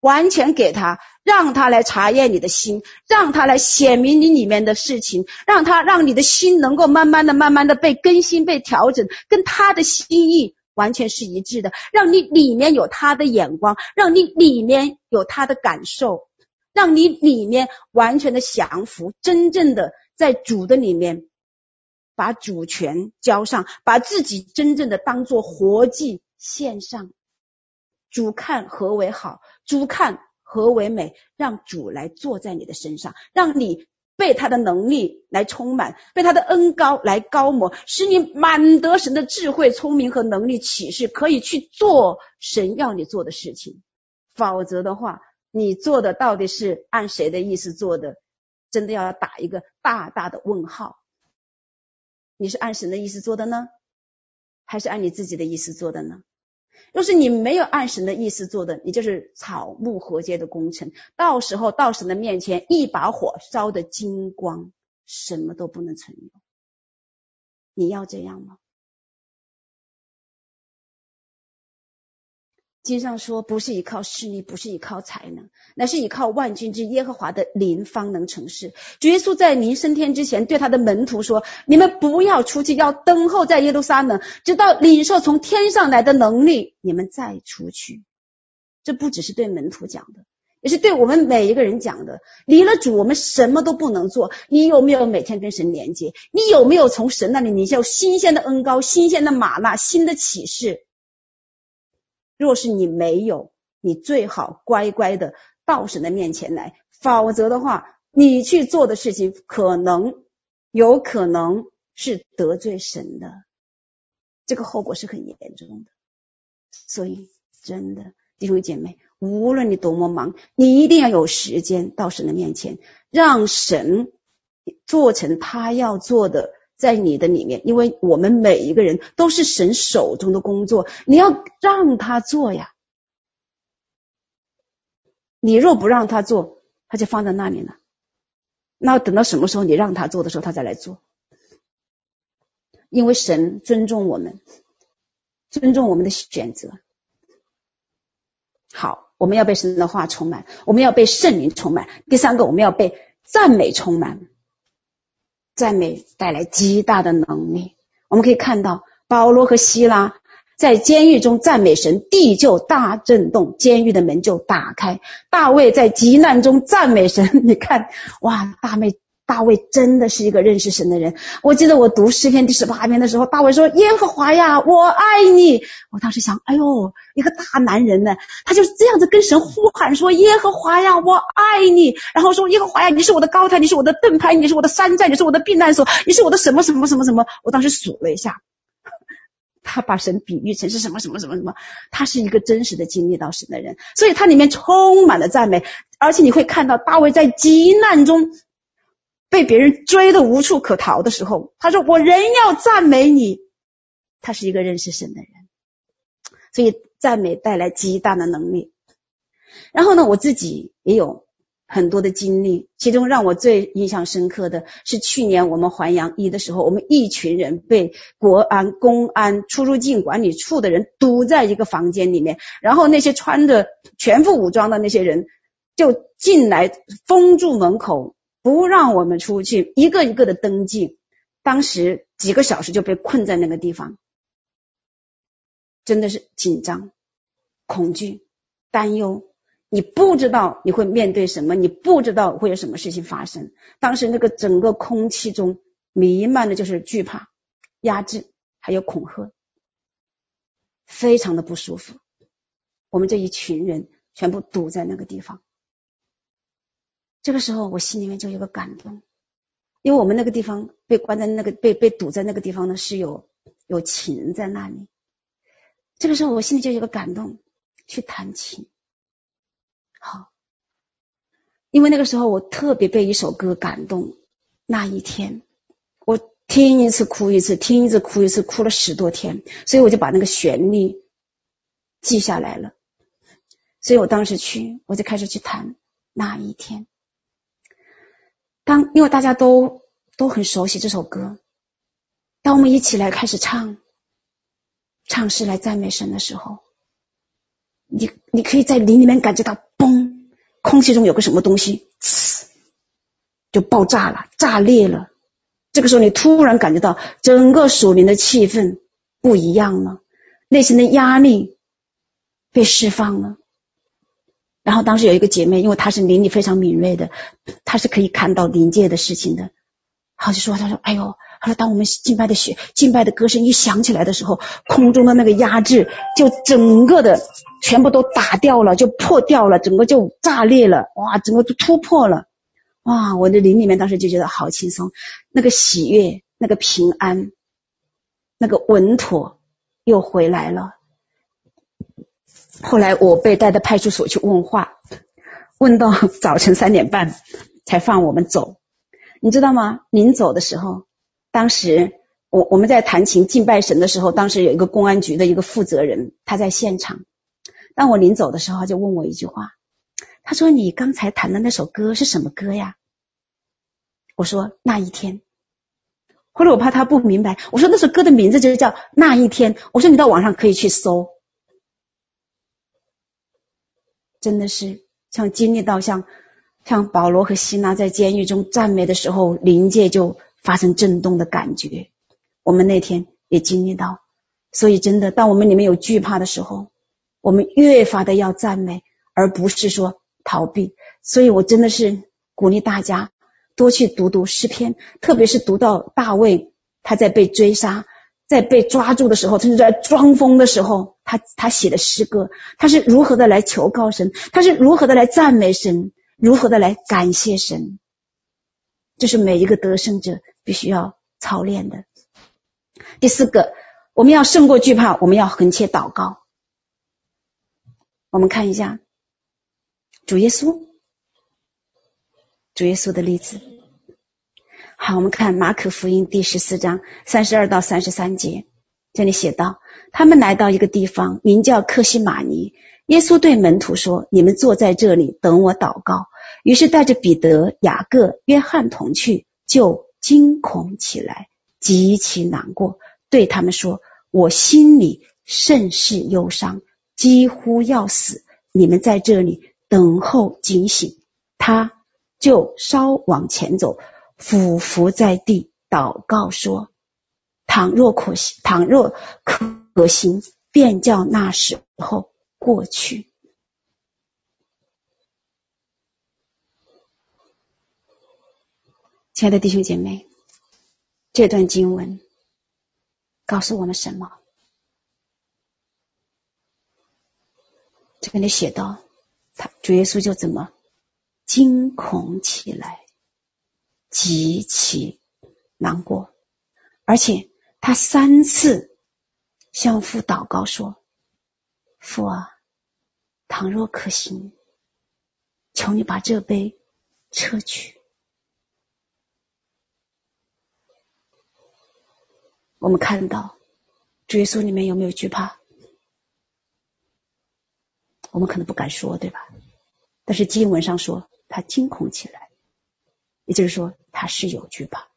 完全给他，让他来查验你的心，让他来显明你里面的事情，让他让你的心能够慢慢的、慢慢的被更新、被调整，跟他的心意完全是一致的，让你里面有他的眼光，让你里面有他的感受，让你里面完全的降服，真正的。在主的里面，把主权交上，把自己真正的当做活祭献上。主看何为好，主看何为美，让主来坐在你的身上，让你被他的能力来充满，被他的恩膏来高抹，使你满得神的智慧、聪明和能力启示，可以去做神要你做的事情。否则的话，你做的到底是按谁的意思做的？真的要打一个大大的问号。你是按神的意思做的呢，还是按你自己的意思做的呢？若是你没有按神的意思做的，你就是草木禾秸的工程。到时候到神的面前，一把火烧得精光，什么都不能存留。你要这样吗？经上说，不是依靠势力，不是依靠才能，乃是依靠万军之耶和华的灵方能成事。主耶稣在临升天之前，对他的门徒说：“你们不要出去，要等候在耶路撒冷，直到领受从天上来的能力，你们再出去。”这不只是对门徒讲的，也是对我们每一个人讲的。离了主，我们什么都不能做。你有没有每天跟神连接？你有没有从神那里领受新鲜的恩膏、新鲜的吗哪、新的启示？若是你没有，你最好乖乖的到神的面前来，否则的话，你去做的事情可能有可能是得罪神的，这个后果是很严重的。所以，真的弟兄姐妹，无论你多么忙，你一定要有时间到神的面前，让神做成他要做的。在你的里面，因为我们每一个人都是神手中的工作，你要让他做呀。你若不让他做，他就放在那里了。那等到什么时候你让他做的时候，他再来做。因为神尊重我们，尊重我们的选择。好，我们要被神的话充满，我们要被圣灵充满。第三个，我们要被赞美充满。赞美带来极大的能力。我们可以看到，保罗和希拉在监狱中赞美神，地就大震动，监狱的门就打开。大卫在急难中赞美神，你看，哇，大卫。大卫真的是一个认识神的人。我记得我读诗篇第十八篇的时候，大卫说：“耶和华呀，我爱你。”我当时想，哎呦，一个大男人呢，他就是这样子跟神呼喊说：“耶和华呀，我爱你。”然后说：“耶和华呀，你是我的高台，你是我的盾牌，你是我的山寨，你是我的避难所，你是我的什么什么什么什么。”我当时数了一下，他把神比喻成是什么什么什么什么。他是一个真实的经历到神的人，所以他里面充满了赞美，而且你会看到大卫在急难中。被别人追得无处可逃的时候，他说：“我仍要赞美你。”他是一个认识神的人，所以赞美带来极大的能力。然后呢，我自己也有很多的经历，其中让我最印象深刻的是去年我们还阳一的时候，我们一群人被国安、公安、出入境管理处的人堵在一个房间里面，然后那些穿着全副武装的那些人就进来封住门口。不让我们出去，一个一个的登记。当时几个小时就被困在那个地方，真的是紧张、恐惧、担忧。你不知道你会面对什么，你不知道会有什么事情发生。当时那个整个空气中弥漫的就是惧怕、压制，还有恐吓，非常的不舒服。我们这一群人全部堵在那个地方。这个时候，我心里面就有个感动，因为我们那个地方被关在那个被被堵在那个地方呢，是有有琴在那里。这个时候，我心里就有个感动，去弹琴。好，因为那个时候我特别被一首歌感动。那一天，我听一次哭一次，听一次哭一次，哭了十多天，所以我就把那个旋律记下来了。所以我当时去，我就开始去弹那一天。当因为大家都都很熟悉这首歌。当我们一起来开始唱，唱诗来赞美神的时候，你你可以在灵里面感觉到，嘣，空气中有个什么东西，呲，就爆炸了，炸裂了。这个时候，你突然感觉到整个属灵的气氛不一样了，内心的压力被释放了。然后当时有一个姐妹，因为她是灵力非常敏锐的，她是可以看到灵界的事情的。好，就说她说：“哎呦，她说当我们敬拜的血、敬拜的歌声一响起来的时候，空中的那个压制就整个的全部都打掉了，就破掉了，整个就炸裂了，哇，整个都突破了，哇！我的灵里面当时就觉得好轻松，那个喜悦、那个平安、那个稳妥又回来了。”后来我被带到派出所去问话，问到早晨三点半才放我们走。你知道吗？临走的时候，当时我我们在弹琴敬拜神的时候，当时有一个公安局的一个负责人，他在现场。当我临走的时候，他就问我一句话，他说：“你刚才弹的那首歌是什么歌呀？”我说：“那一天。”后来我怕他不明白，我说那首歌的名字就是叫《那一天》。我说你到网上可以去搜。真的是像经历到像像保罗和希拉在监狱中赞美的时候，灵界就发生震动的感觉。我们那天也经历到，所以真的，当我们里面有惧怕的时候，我们越发的要赞美，而不是说逃避。所以我真的是鼓励大家多去读读诗篇，特别是读到大卫他在被追杀。在被抓住的时候，他是在装疯的时候，他他写的诗歌，他是如何的来求告神，他是如何的来赞美神，如何的来感谢神，这是每一个得胜者必须要操练的。第四个，我们要胜过惧怕，我们要恒切祷告。我们看一下主耶稣，主耶稣的例子。好，我们看马可福音第十四章三十二到三十三节，这里写道：他们来到一个地方，名叫克西马尼。耶稣对门徒说：“你们坐在这里，等我祷告。”于是带着彼得、雅各、约翰同去，就惊恐起来，极其难过，对他们说：“我心里甚是忧伤，几乎要死。你们在这里等候警醒。”他就稍往前走。俯伏在地祷告说：“倘若可行，倘若可行，便叫那时候过去。”亲爱的弟兄姐妹，这段经文告诉我们什么？这边里写道，他主耶稣就怎么惊恐起来。极其难过，而且他三次向父祷告说：“父啊，倘若可行，求你把这杯撤去。”我们看到主耶稣里面有没有惧怕？我们可能不敢说，对吧？但是经文上说他惊恐起来。也就是说，他是有惧怕，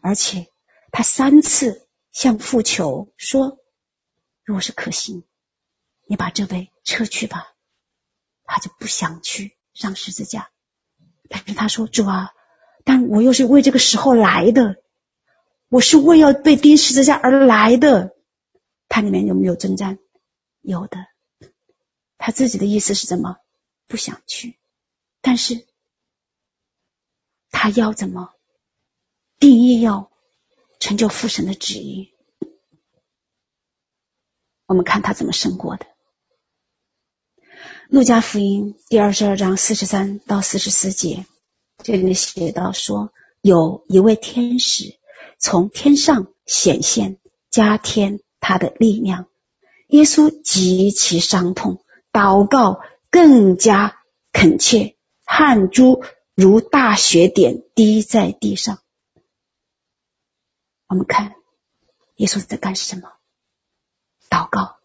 而且他三次向父求说：“如果是可行，你把这杯撤去吧。”他就不想去上十字架，但是他说：“主啊，但我又是为这个时候来的，我是为要被钉十字架而来的。”他里面有没有征战？有的。他自己的意思是什么？不想去，但是。他要怎么定义，要成就父神的旨意？我们看他怎么胜过的。路加福音第二十二章四十三到四十四节，这里写到说，有一位天使从天上显现，加添他的力量。耶稣极其伤痛，祷告更加恳切，汗珠。如大雪点滴在地上。我们看耶稣在干什么？祷告，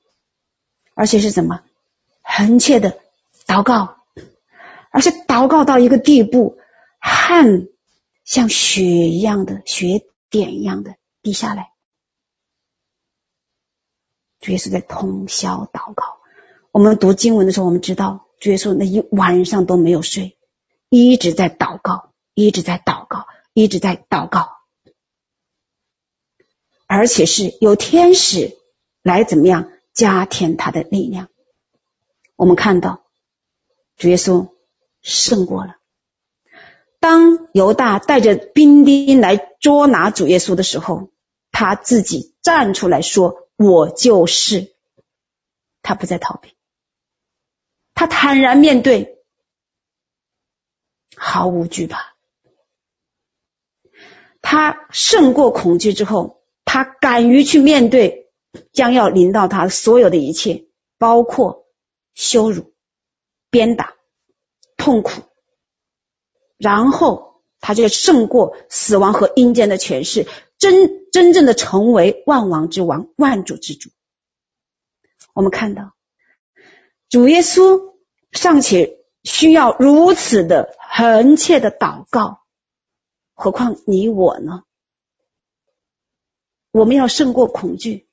而且是怎么恒切的祷告，而且祷告到一个地步，汗像雪一样的雪点一样的滴下来。主耶稣在通宵祷告。我们读经文的时候，我们知道主耶稣那一晚上都没有睡，一直在祷告，一直在祷告，一直在祷告，而且是有天使来怎么样加添他的力量。我们看到主耶稣胜过了。当犹大带着兵丁来捉拿主耶稣的时候，他自己站出来说：“我就是。”他不再逃避。他坦然面对，毫无惧怕。他胜过恐惧之后，他敢于去面对将要临到他所有的一切，包括羞辱、鞭打、痛苦。然后他就胜过死亡和阴间的权势，真真正的成为万王之王、万主之主。我们看到主耶稣。尚且需要如此的恒切的祷告，何况你我呢？我们要胜过恐惧，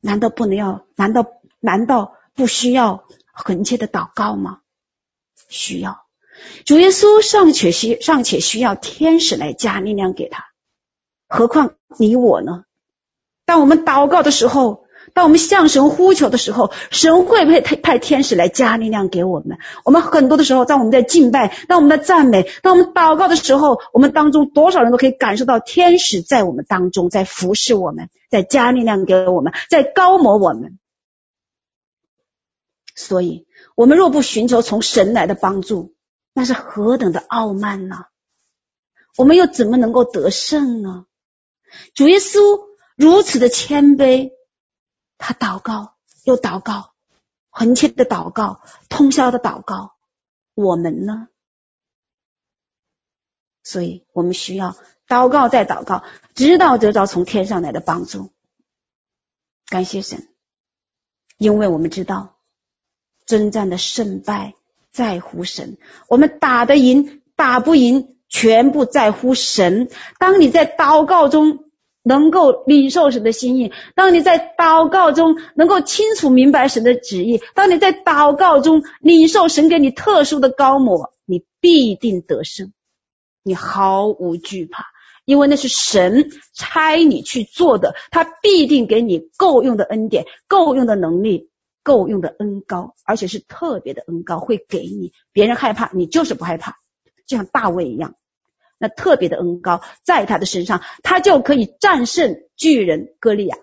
难道不能要？难道难道不需要恒切的祷告吗？需要。主耶稣尚且需尚且需要天使来加力量给他，何况你我呢？当我们祷告的时候。当我们向神呼求的时候，神会不会派派天使来加力量给我们？我们很多的时候，在我们在敬拜，当我们在赞美，当我们祷告的时候，我们当中多少人都可以感受到天使在我们当中，在服侍我们，在加力量给我们，在高摩我们。所以，我们若不寻求从神来的帮助，那是何等的傲慢呢？我们又怎么能够得胜呢？主耶稣如此的谦卑。他祷告，又祷告，恒切的祷告，通宵的祷告。我们呢？所以我们需要祷告再祷告，直到得到从天上来的帮助。感谢神，因为我们知道征战的胜败在乎神，我们打得赢打不赢，全部在乎神。当你在祷告中。能够领受神的心意，当你在祷告中能够清楚明白神的旨意，当你在祷告中领受神给你特殊的高摩，你必定得胜，你毫无惧怕，因为那是神差你去做的，他必定给你够用的恩典、够用的能力、够用的恩高，而且是特别的恩高会给你，别人害怕你就是不害怕，就像大卫一样。那特别的恩高在他的身上，他就可以战胜巨人歌利亚。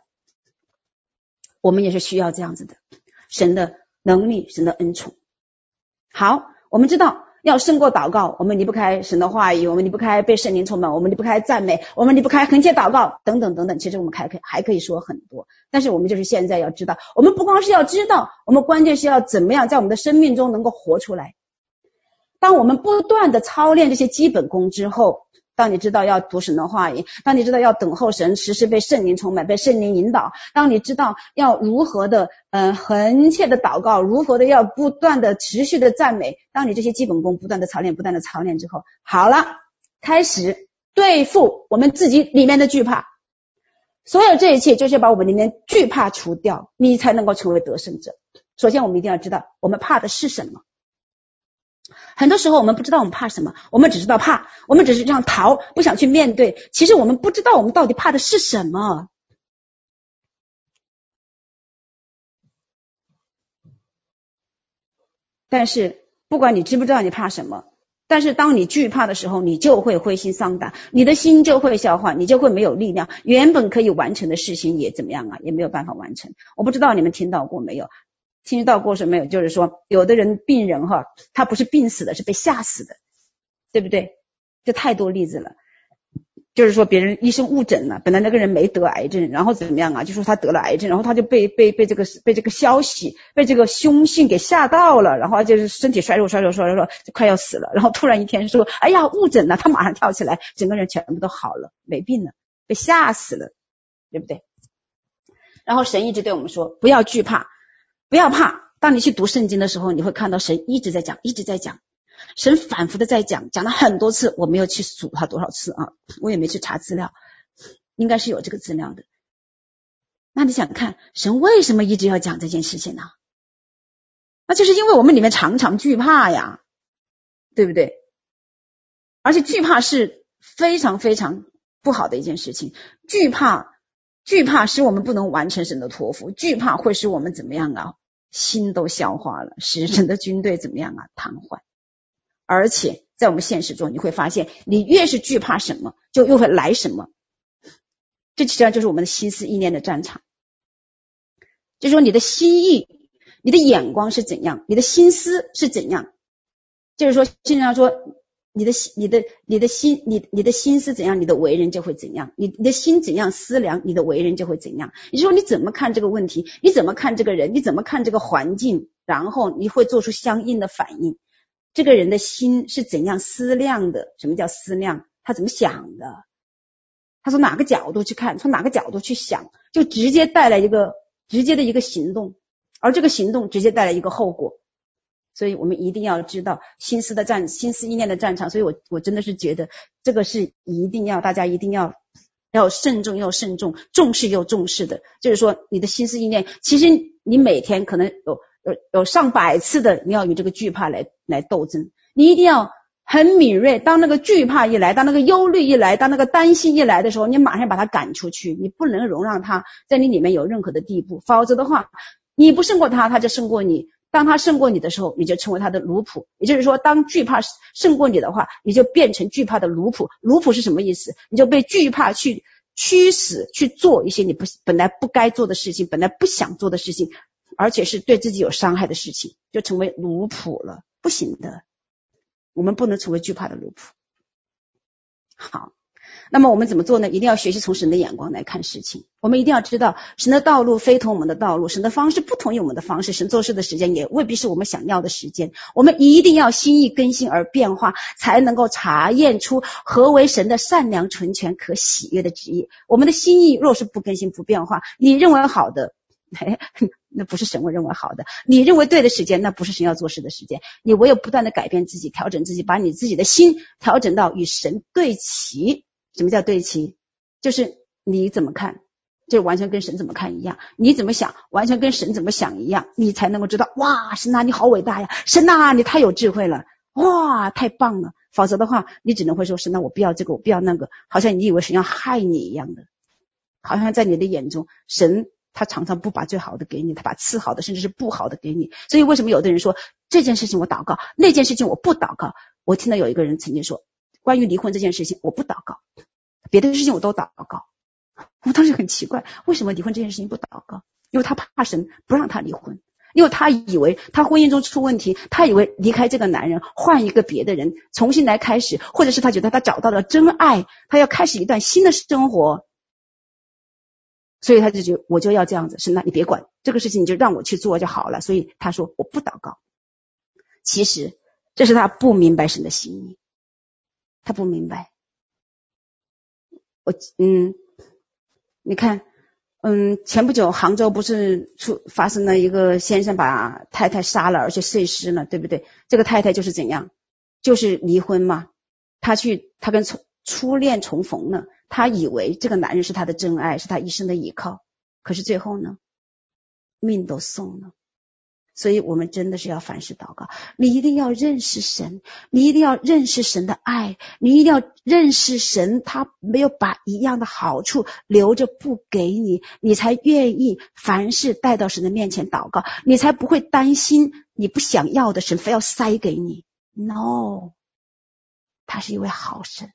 我们也是需要这样子的，神的能力，神的恩宠。好，我们知道要胜过祷告，我们离不开神的话语，我们离不开被圣灵充满，我们离不开赞美，我们离不开恒切祷告等等等等。其实我们还可以还可以说很多，但是我们就是现在要知道，我们不光是要知道，我们关键是要怎么样在我们的生命中能够活出来。当我们不断的操练这些基本功之后，当你知道要读神的话语，当你知道要等候神，时时被圣灵充满，被圣灵引导，当你知道要如何的嗯恒切的祷告，如何的要不断的持续的赞美，当你这些基本功不断的操练，不断的操练之后，好了，开始对付我们自己里面的惧怕，所有这一切就是把我们里面惧怕除掉，你才能够成为得胜者。首先，我们一定要知道我们怕的是什么。很多时候我们不知道我们怕什么，我们只知道怕，我们只是这样逃，不想去面对。其实我们不知道我们到底怕的是什么。但是不管你知不知道你怕什么，但是当你惧怕的时候，你就会灰心丧胆，你的心就会消化，你就会没有力量，原本可以完成的事情也怎么样啊，也没有办法完成。我不知道你们听到过没有？听到过什么没有？就是说，有的人病人哈，他不是病死的，是被吓死的，对不对？这太多例子了。就是说，别人医生误诊了，本来那个人没得癌症，然后怎么样啊？就说他得了癌症，然后他就被被被这个被这个消息被这个凶信给吓到了，然后就是身体衰弱衰弱衰弱衰弱，就快要死了。然后突然一天说，哎呀，误诊了，他马上跳起来，整个人全部都好了，没病了，被吓死了，对不对？然后神一直对我们说，不要惧怕。不要怕，当你去读圣经的时候，你会看到神一直在讲，一直在讲。神反复的在讲，讲了很多次，我没有去数他多少次啊，我也没去查资料，应该是有这个资料的。那你想看神为什么一直要讲这件事情呢？那就是因为我们里面常常惧怕呀，对不对？而且惧怕是非常非常不好的一件事情，惧怕，惧怕使我们不能完成神的托付，惧怕会使我们怎么样啊？心都消化了，使人的军队怎么样啊？瘫痪。而且在我们现实中，你会发现，你越是惧怕什么，就又会来什么。这实际上就是我们的心思意念的战场。就是说，你的心意、你的眼光是怎样，你的心思是怎样。就是说，经常说，你的心、你的、你的心、你、你的心是怎样，你的为人就会怎样。你、你的心怎样思量，你的为人就会怎样。也就是说，你怎么看这个问题，你怎么看这个人，你怎么看这个环境，然后你会做出相应的反应。这个人的心是怎样思量的？什么叫思量？他怎么想的？他从哪个角度去看？从哪个角度去想？就直接带来一个直接的一个行动，而这个行动直接带来一个后果。所以我们一定要知道心思的战，心思意念的战场。所以我我真的是觉得这个是一定要大家一定要要慎重，要慎重，重视又重视的。就是说，你的心思意念，其实你每天可能有。有有上百次的，你要与这个惧怕来来斗争，你一定要很敏锐。当那个惧怕一来，当那个忧虑一来，当那个担心一来的时候，你马上把它赶出去，你不能容让它在你里面有任何的地步，否则的话，你不胜过他，他就胜过你。当他胜过你的时候，你就成为他的奴仆。也就是说，当惧怕胜过你的话，你就变成惧怕的奴仆。奴仆是什么意思？你就被惧怕去驱使去做一些你不本来不该做的事情，本来不想做的事情。而且是对自己有伤害的事情，就成为奴仆了，不行的。我们不能成为惧怕的奴仆。好，那么我们怎么做呢？一定要学习从神的眼光来看事情。我们一定要知道，神的道路非同我们的道路，神的方式不同于我们的方式，神做事的时间也未必是我们想要的时间。我们一定要心意更新而变化，才能够查验出何为神的善良、纯全、可喜悦的旨意。我们的心意若是不更新、不变化，你认为好的，哎。那不是神我认为好的，你认为对的时间，那不是神要做事的时间。你唯有不断的改变自己，调整自己，把你自己的心调整到与神对齐。什么叫对齐？就是你怎么看，就完全跟神怎么看一样；你怎么想，完全跟神怎么想一样，你才能够知道，哇，神啊，你好伟大呀！神啊，你太有智慧了！哇，太棒了！否则的话，你只能会说，神啊，我不要这个，我不要那个，好像你以为神要害你一样的，好像在你的眼中，神。他常常不把最好的给你，他把次好的甚至是不好的给你。所以为什么有的人说这件事情我祷告，那件事情我不祷告？我听到有一个人曾经说，关于离婚这件事情我不祷告，别的事情我都祷告。我当时很奇怪，为什么离婚这件事情不祷告？因为他怕神不让他离婚，因为他以为他婚姻中出问题，他以为离开这个男人换一个别的人重新来开始，或者是他觉得他找到了真爱，他要开始一段新的生活。所以他就觉我就要这样子，是那你别管这个事情，你就让我去做就好了。所以他说我不祷告，其实这是他不明白神的心意，他不明白。我嗯，你看，嗯，前不久杭州不是出发生了一个先生把太太杀了，而且碎尸了，对不对？这个太太就是怎样，就是离婚嘛，他去他跟初初恋重逢了。他以为这个男人是他的真爱，是他一生的依靠，可是最后呢，命都送了。所以我们真的是要凡事祷告，你一定要认识神，你一定要认识神的爱，你一定要认识神，他没有把一样的好处留着不给你，你才愿意凡事带到神的面前祷告，你才不会担心你不想要的神非要塞给你。No，他是一位好神。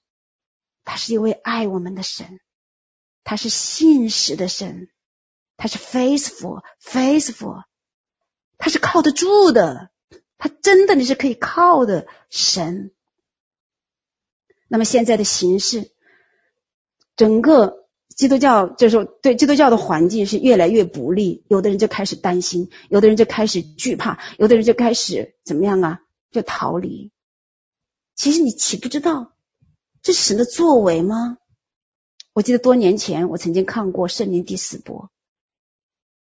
他是一位爱我们的神，他是信实的神，他是 faithful faithful，他是靠得住的，他真的你是可以靠的神。那么现在的形势，整个基督教就是说对基督教的环境是越来越不利，有的人就开始担心，有的人就开始惧怕，有的人就开始怎么样啊？就逃离。其实你岂不知道？这是神的作为吗？我记得多年前我曾经看过圣灵第四波，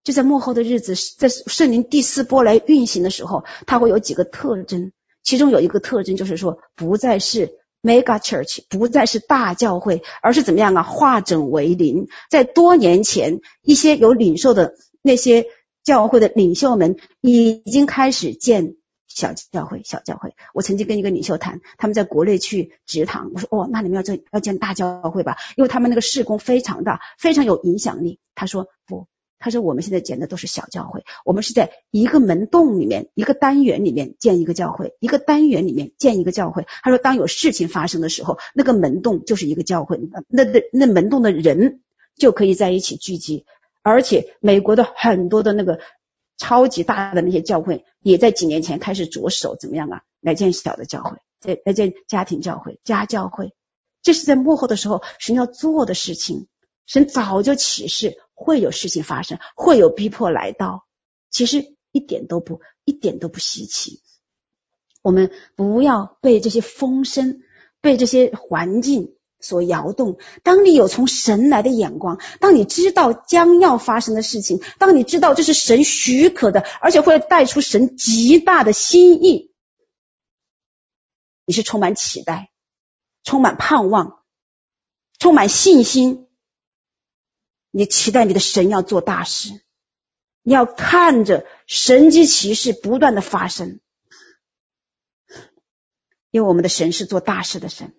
就在幕后的日子，在圣灵第四波来运行的时候，它会有几个特征，其中有一个特征就是说，不再是 mega church，不再是大教会，而是怎么样啊？化整为零。在多年前，一些有领袖的那些教会的领袖们已经开始建小教会、小教会。我曾经跟一个领袖谈，他们在国内去职堂，我说哦，那你们要建要建大教会吧？因为他们那个事工非常大，非常有影响力。他说不。他说：“我们现在建的都是小教会，我们是在一个门洞里面、一个单元里面建一个教会，一个单元里面建一个教会。”他说：“当有事情发生的时候，那个门洞就是一个教会，那那那门洞的人就可以在一起聚集。而且，美国的很多的那个超级大的那些教会，也在几年前开始着手怎么样啊，来建小的教会，在来建家庭教会、家教会。这是在幕后的时候神要做的事情。神早就启示。”会有事情发生，会有逼迫来到，其实一点都不一点都不稀奇。我们不要被这些风声、被这些环境所摇动。当你有从神来的眼光，当你知道将要发生的事情，当你知道这是神许可的，而且会带出神极大的心意，你是充满期待、充满盼望、充满信心。你期待你的神要做大事，你要看着神迹奇事不断的发生，因为我们的神是做大事的神，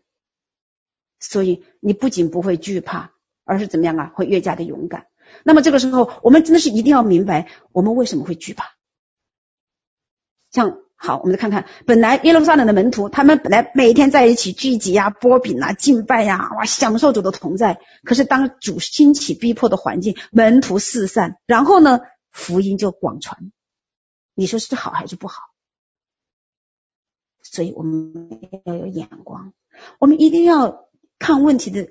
所以你不仅不会惧怕，而是怎么样啊？会越加的勇敢。那么这个时候，我们真的是一定要明白，我们为什么会惧怕，像。好，我们来看看，本来耶路撒冷的门徒，他们本来每天在一起聚集呀、擘饼啊、敬拜呀，哇，享受主的同在。可是当主兴起逼迫的环境，门徒四散，然后呢，福音就广传。你说是好还是不好？所以我们要有眼光，我们一定要看问题的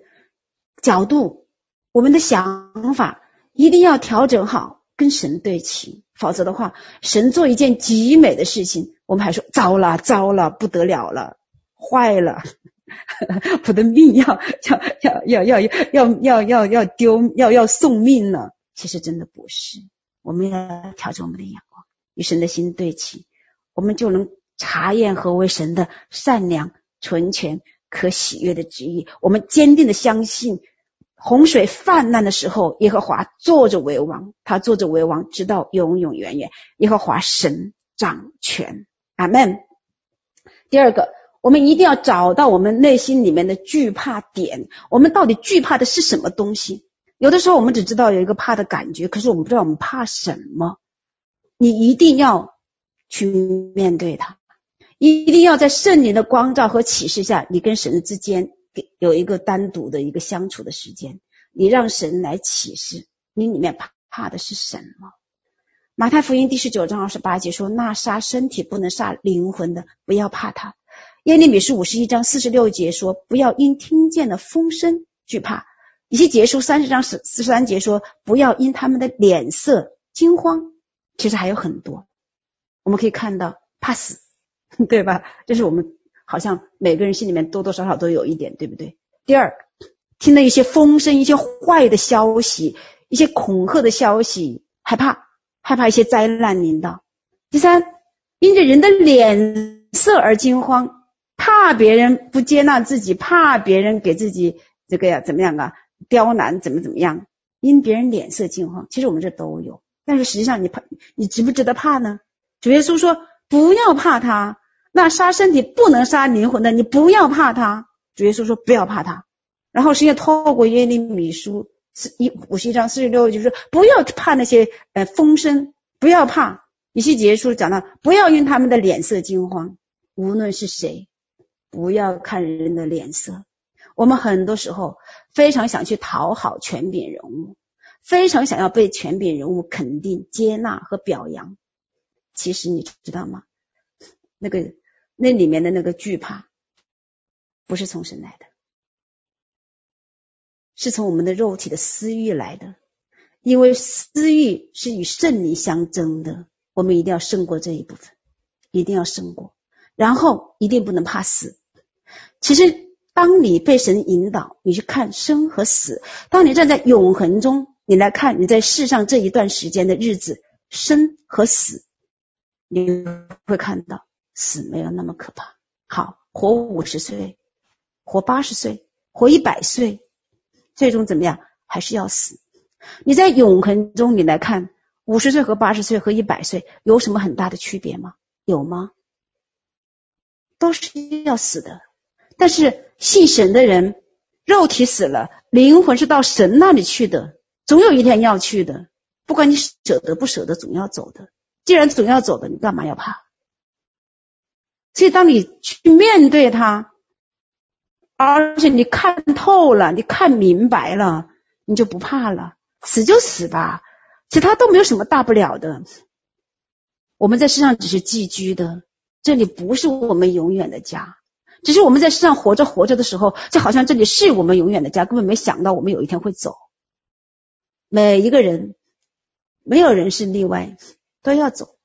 角度，我们的想法一定要调整好，跟神对齐。否则的话，神做一件极美的事情，我们还说糟了，糟了，不得了了，坏了，我的命要要要要要要要要要丢，要要送命了。其实真的不是，我们要调整我们的眼光，与神的心对齐，我们就能查验何为神的善良、纯全、可喜悦的旨意。我们坚定的相信。洪水泛滥的时候，耶和华坐着为王，他坐着为王，直到永永远远。耶和华神掌权，阿门。第二个，我们一定要找到我们内心里面的惧怕点。我们到底惧怕的是什么东西？有的时候我们只知道有一个怕的感觉，可是我们不知道我们怕什么。你一定要去面对它，一定要在圣灵的光照和启示下，你跟神之间给。有一个单独的一个相处的时间，你让神来启示你里面怕怕的是什么？马太福音第十九章二十八节说：“那杀身体不能杀灵魂的，不要怕他。”耶利米书五十一章四十六节说：“不要因听见的风声惧怕。”以西结书三十章四十三节说：“不要因他们的脸色惊慌。”其实还有很多，我们可以看到怕死，对吧？这是我们。好像每个人心里面多多少少都有一点，对不对？第二，听到一些风声、一些坏的消息、一些恐吓的消息，害怕，害怕一些灾难临到。第三，因着人的脸色而惊慌，怕别人不接纳自己，怕别人给自己这个呀怎么样啊刁难，怎么怎么样，因别人脸色惊慌。其实我们这都有，但是实际上你怕，你值不值得怕呢？主耶稣说不要怕他。那杀身体不能杀灵魂的，你不要怕他。主耶稣说不要怕他。然后实际上透过耶利米书四一五十一章四十六，就是不要怕那些呃风声，不要怕。以西结书讲到不要因他们的脸色惊慌，无论是谁，不要看人的脸色。我们很多时候非常想去讨好权柄人物，非常想要被权柄人物肯定、接纳和表扬。其实你知道吗？那个。那里面的那个惧怕，不是从神来的，是从我们的肉体的私欲来的。因为私欲是与圣灵相争的，我们一定要胜过这一部分，一定要胜过。然后一定不能怕死。其实，当你被神引导，你去看生和死；当你站在永恒中，你来看你在世上这一段时间的日子，生和死，你会看到。死没有那么可怕。好，活五十岁，活八十岁，活一百岁，最终怎么样？还是要死。你在永恒中，你来看五十岁和八十岁和一百岁有什么很大的区别吗？有吗？都是要死的。但是信神的人，肉体死了，灵魂是到神那里去的，总有一天要去的。不管你舍得不舍得，总要走的。既然总要走的，你干嘛要怕？所以当你去面对它，而且你看透了，你看明白了，你就不怕了。死就死吧，其他都没有什么大不了的。我们在世上只是寄居的，这里不是我们永远的家。只是我们在世上活着活着的时候，就好像这里是我们永远的家，根本没想到我们有一天会走。每一个人，没有人是例外，都要走，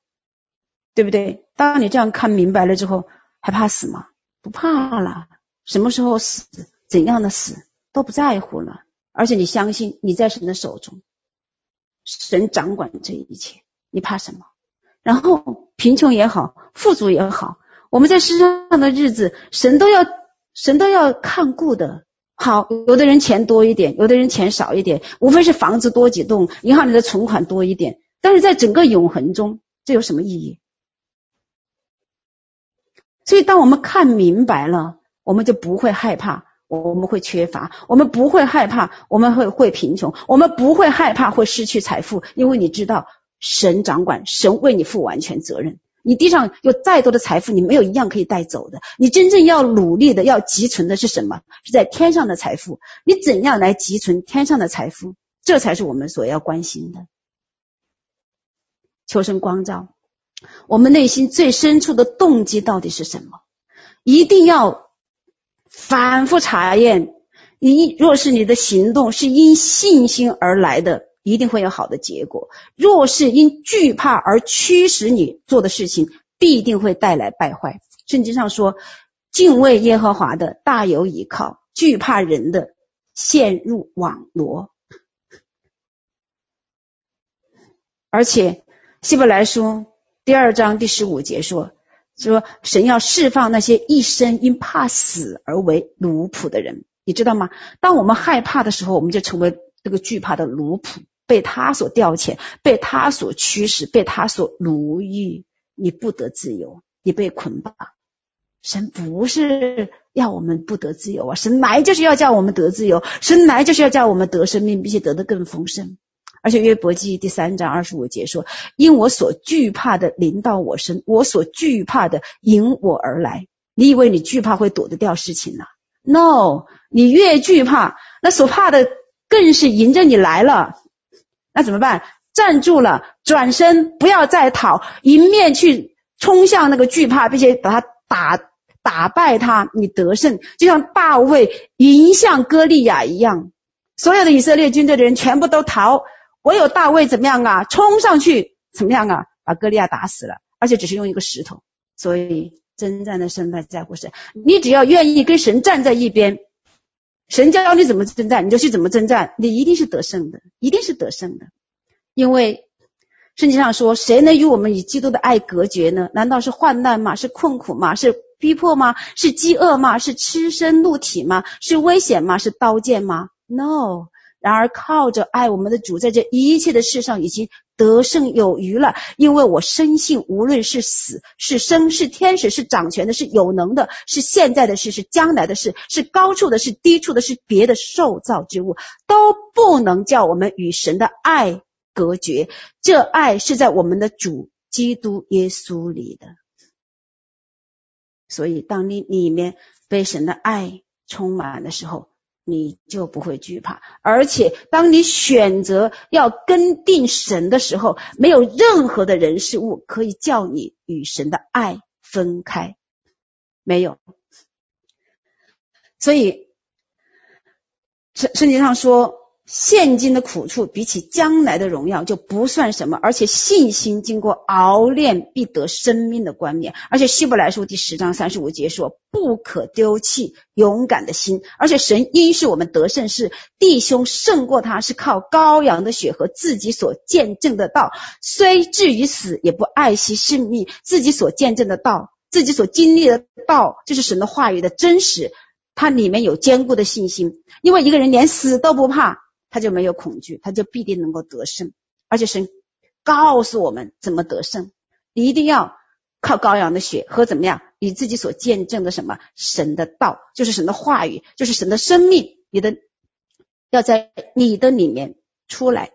对不对？当你这样看明白了之后，还怕死吗？不怕了。什么时候死，怎样的死都不在乎了。而且你相信你在神的手中，神掌管这一切，你怕什么？然后贫穷也好，富足也好，我们在世上的日子，神都要神都要看顾的。好，有的人钱多一点，有的人钱少一点，无非是房子多几栋，银行里的存款多一点。但是在整个永恒中，这有什么意义？所以当我们看明白了，我们就不会害怕。我们会缺乏，我们不会害怕，我们会会贫穷，我们不会害怕会失去财富，因为你知道神掌管，神为你负完全责任。你地上有再多的财富，你没有一样可以带走的。你真正要努力的，要积存的是什么？是在天上的财富。你怎样来积存天上的财富？这才是我们所要关心的。求神光照，我们内心最深处的动机到底是什么？一定要。反复查验，你若是你的行动是因信心而来的，一定会有好的结果；若是因惧怕而驱使你做的事情，必定会带来败坏。圣经上说，敬畏耶和华的大有倚靠，惧怕人的陷入网罗。而且希伯来书第二章第十五节说。说神要释放那些一生因怕死而为奴仆的人，你知道吗？当我们害怕的时候，我们就成为这个惧怕的奴仆，被他所调遣，被他所驱使，被他所奴役，你不得自由，你被捆绑。神不是要我们不得自由啊，神来就是要叫我们得自由，神来就是要叫我们得生命，并且得的更丰盛。而且约伯记第三章二十五节说：“因我所惧怕的临到我身，我所惧怕的迎我而来。”你以为你惧怕会躲得掉事情呢？No，你越惧怕，那所怕的更是迎着你来了。那怎么办？站住了，转身，不要再逃，迎面去冲向那个惧怕，并且把他打打败他，你得胜，就像大卫迎向歌利亚一样。所有的以色列军队的人全部都逃。唯有大卫怎么样啊？冲上去怎么样啊？把歌利亚打死了，而且只是用一个石头。所以征战的胜败在乎神，你只要愿意跟神站在一边，神教你怎么征战，你就去怎么征战，你一定是得胜的，一定是得胜的。因为圣经上说，谁能与我们与基督的爱隔绝呢？难道是患难吗？是困苦吗？是逼迫吗？是饥饿吗？是吃身露体吗？是危险吗？是刀剑吗？No。然而靠着爱我们的主，在这一切的事上已经得胜有余了。因为我深信，无论是死是生，是天使是掌权的，是有能的，是现在的事，是将来的事，是高处的，是低处的，是别的受造之物，都不能叫我们与神的爱隔绝。这爱是在我们的主基督耶稣里的。所以，当你里面被神的爱充满的时候，你就不会惧怕，而且当你选择要跟定神的时候，没有任何的人事物可以叫你与神的爱分开，没有。所以圣圣经上说。现今的苦处比起将来的荣耀就不算什么，而且信心经过熬炼必得生命的冠冕。而且希伯来书第十章三十五节说：“不可丢弃勇敢的心。”而且神因是我们得胜，是弟兄胜过他，是靠羔羊的血和自己所见证的道，虽至于死也不爱惜性命。自己所见证的道自己所经历的道，就是神的话语的真实，它里面有坚固的信心。因为一个人连死都不怕，他就没有恐惧，他就必定能够得胜。而且神告诉我们怎么得胜，一定要靠羔羊的血和怎么样，你自己所见证的什么神的道，就是神的话语，就是神的生命，你的要在你的里面出来。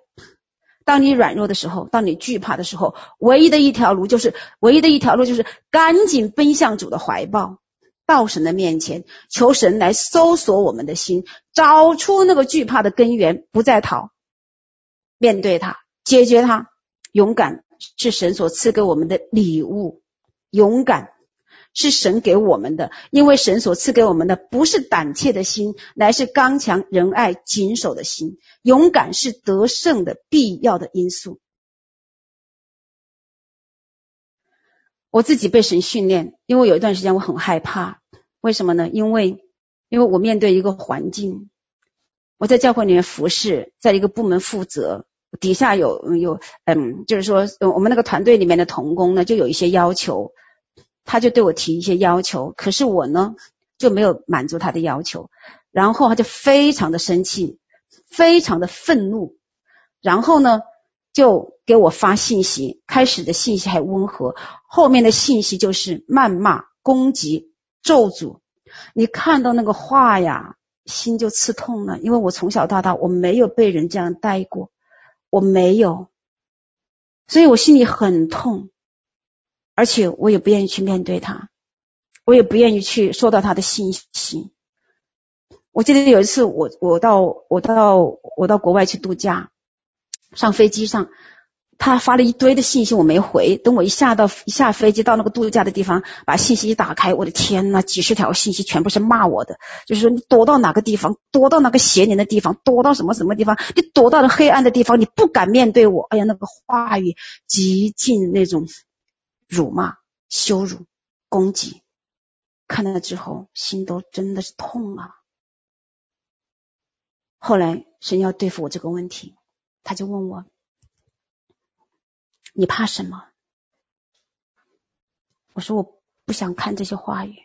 当你软弱的时候，当你惧怕的时候，唯一的一条路就是，唯一的一条路就是赶紧奔向主的怀抱，到神的面前，求神来搜索我们的心，找出那个惧怕的根源，不再逃，面对它，解决它。勇敢是神所赐给我们的礼物，勇敢。是神给我们的，因为神所赐给我们的不是胆怯的心，乃是刚强仁爱谨守的心。勇敢是得胜的必要的因素。我自己被神训练，因为有一段时间我很害怕，为什么呢？因为因为我面对一个环境，我在教会里面服侍，在一个部门负责，底下有有嗯，就是说我们那个团队里面的同工呢，就有一些要求。他就对我提一些要求，可是我呢就没有满足他的要求，然后他就非常的生气，非常的愤怒，然后呢就给我发信息，开始的信息还温和，后面的信息就是谩骂、攻击、咒诅。你看到那个话呀，心就刺痛了，因为我从小到大我没有被人这样待过，我没有，所以我心里很痛。而且我也不愿意去面对他，我也不愿意去收到他的信息。我记得有一次我，我到我到我到国外去度假，上飞机上，他发了一堆的信息，我没回。等我一下到一下飞机到那个度假的地方，把信息一打开，我的天呐，几十条信息全部是骂我的，就是说你躲到哪个地方，躲到那个邪灵的地方，躲到什么什么地方，你躲到了黑暗的地方，你不敢面对我。哎呀，那个话语极尽那种。辱骂、羞辱、攻击，看到了之后，心都真的是痛啊。后来神要对付我这个问题，他就问我：“你怕什么？”我说：“我不想看这些话语。”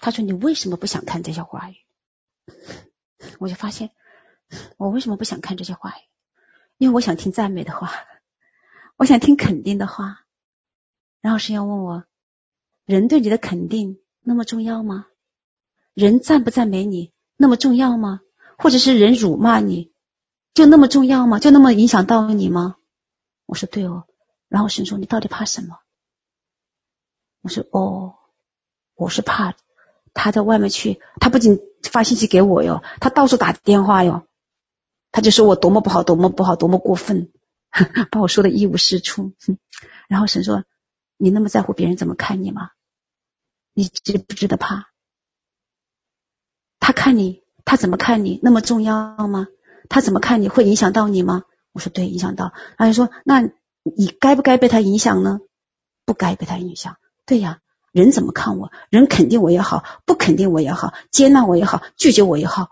他说：“你为什么不想看这些话语？” 我就发现，我为什么不想看这些话语？因为我想听赞美的话，我想听肯定的话。然后神要问我，人对你的肯定那么重要吗？人赞不赞美你那么重要吗？或者是人辱骂你就那么重要吗？就那么影响到你吗？我说对哦。然后神说，你到底怕什么？我说哦，我是怕他在外面去，他不仅发信息给我哟，他到处打电话哟，他就说我多么不好，多么不好，多么过分，把我说的一无是处。然后神说。你那么在乎别人怎么看你吗？你值不值得怕？他看你，他怎么看你？那么重要吗？他怎么看你会影响到你吗？我说对，影响到。他就说，那你该不该被他影响呢？不该被他影响。对呀，人怎么看我？人肯定我也好，不肯定我也好，接纳我也好，拒绝我也好，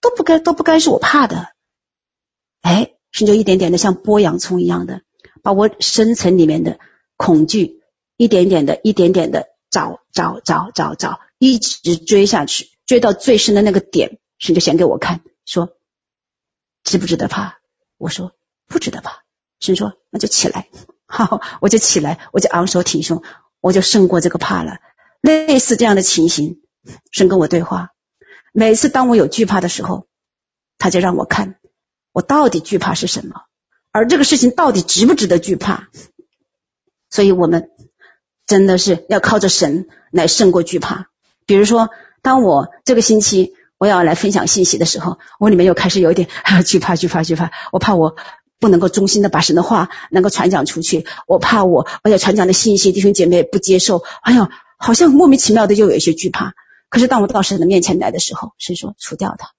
都不该，都不该是我怕的。哎，是就一点点的像剥洋葱一样的，把我深层里面的。恐惧一点点的，一点点的找找找找找，一直追下去，追到最深的那个点，神就显给我看，说值不值得怕？我说不值得怕。神说那就起来，好，我就起来，我就昂首挺胸，我就胜过这个怕了。类似这样的情形，神跟我对话。每次当我有惧怕的时候，他就让我看我到底惧怕是什么，而这个事情到底值不值得惧怕。所以我们真的是要靠着神来胜过惧怕。比如说，当我这个星期我要来分享信息的时候，我里面又开始有一点 惧怕、惧怕、惧怕。我怕我不能够忠心的把神的话能够传讲出去，我怕我而且传讲的信息弟兄姐妹不接受。哎呦，好像莫名其妙的又有一些惧怕。可是当我到神的面前来的时候，神说除掉它，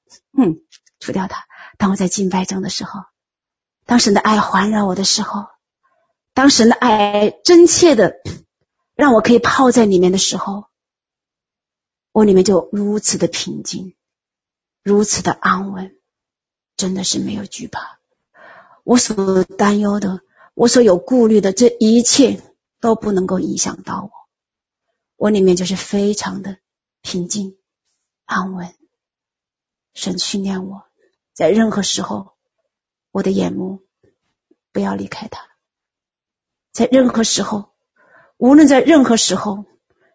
嗯，除掉它。当我在敬拜中的时候，当神的爱环绕我的时候。当神的爱真切的让我可以泡在里面的时候，我里面就如此的平静，如此的安稳，真的是没有惧怕。我所担忧的，我所有顾虑的，这一切都不能够影响到我，我里面就是非常的平静安稳。神训练我，在任何时候，我的眼目不要离开他。在任何时候，无论在任何时候，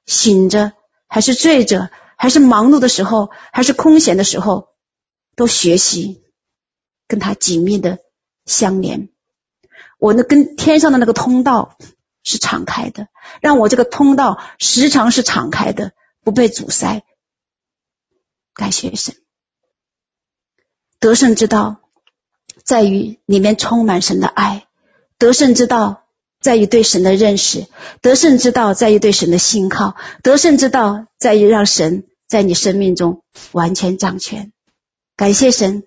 醒着还是醉着，还是忙碌的时候，还是空闲的时候，都学习跟他紧密的相连。我那跟天上的那个通道是敞开的，让我这个通道时常是敞开的，不被阻塞。感谢神，得胜之道在于里面充满神的爱，得胜之道在于对神的认识，得胜之道在于对神的信靠，得胜之道在于让神在你生命中完全掌权。感谢神，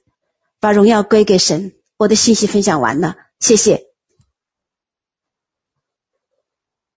把荣耀归给神。我的信息分享完了，谢谢。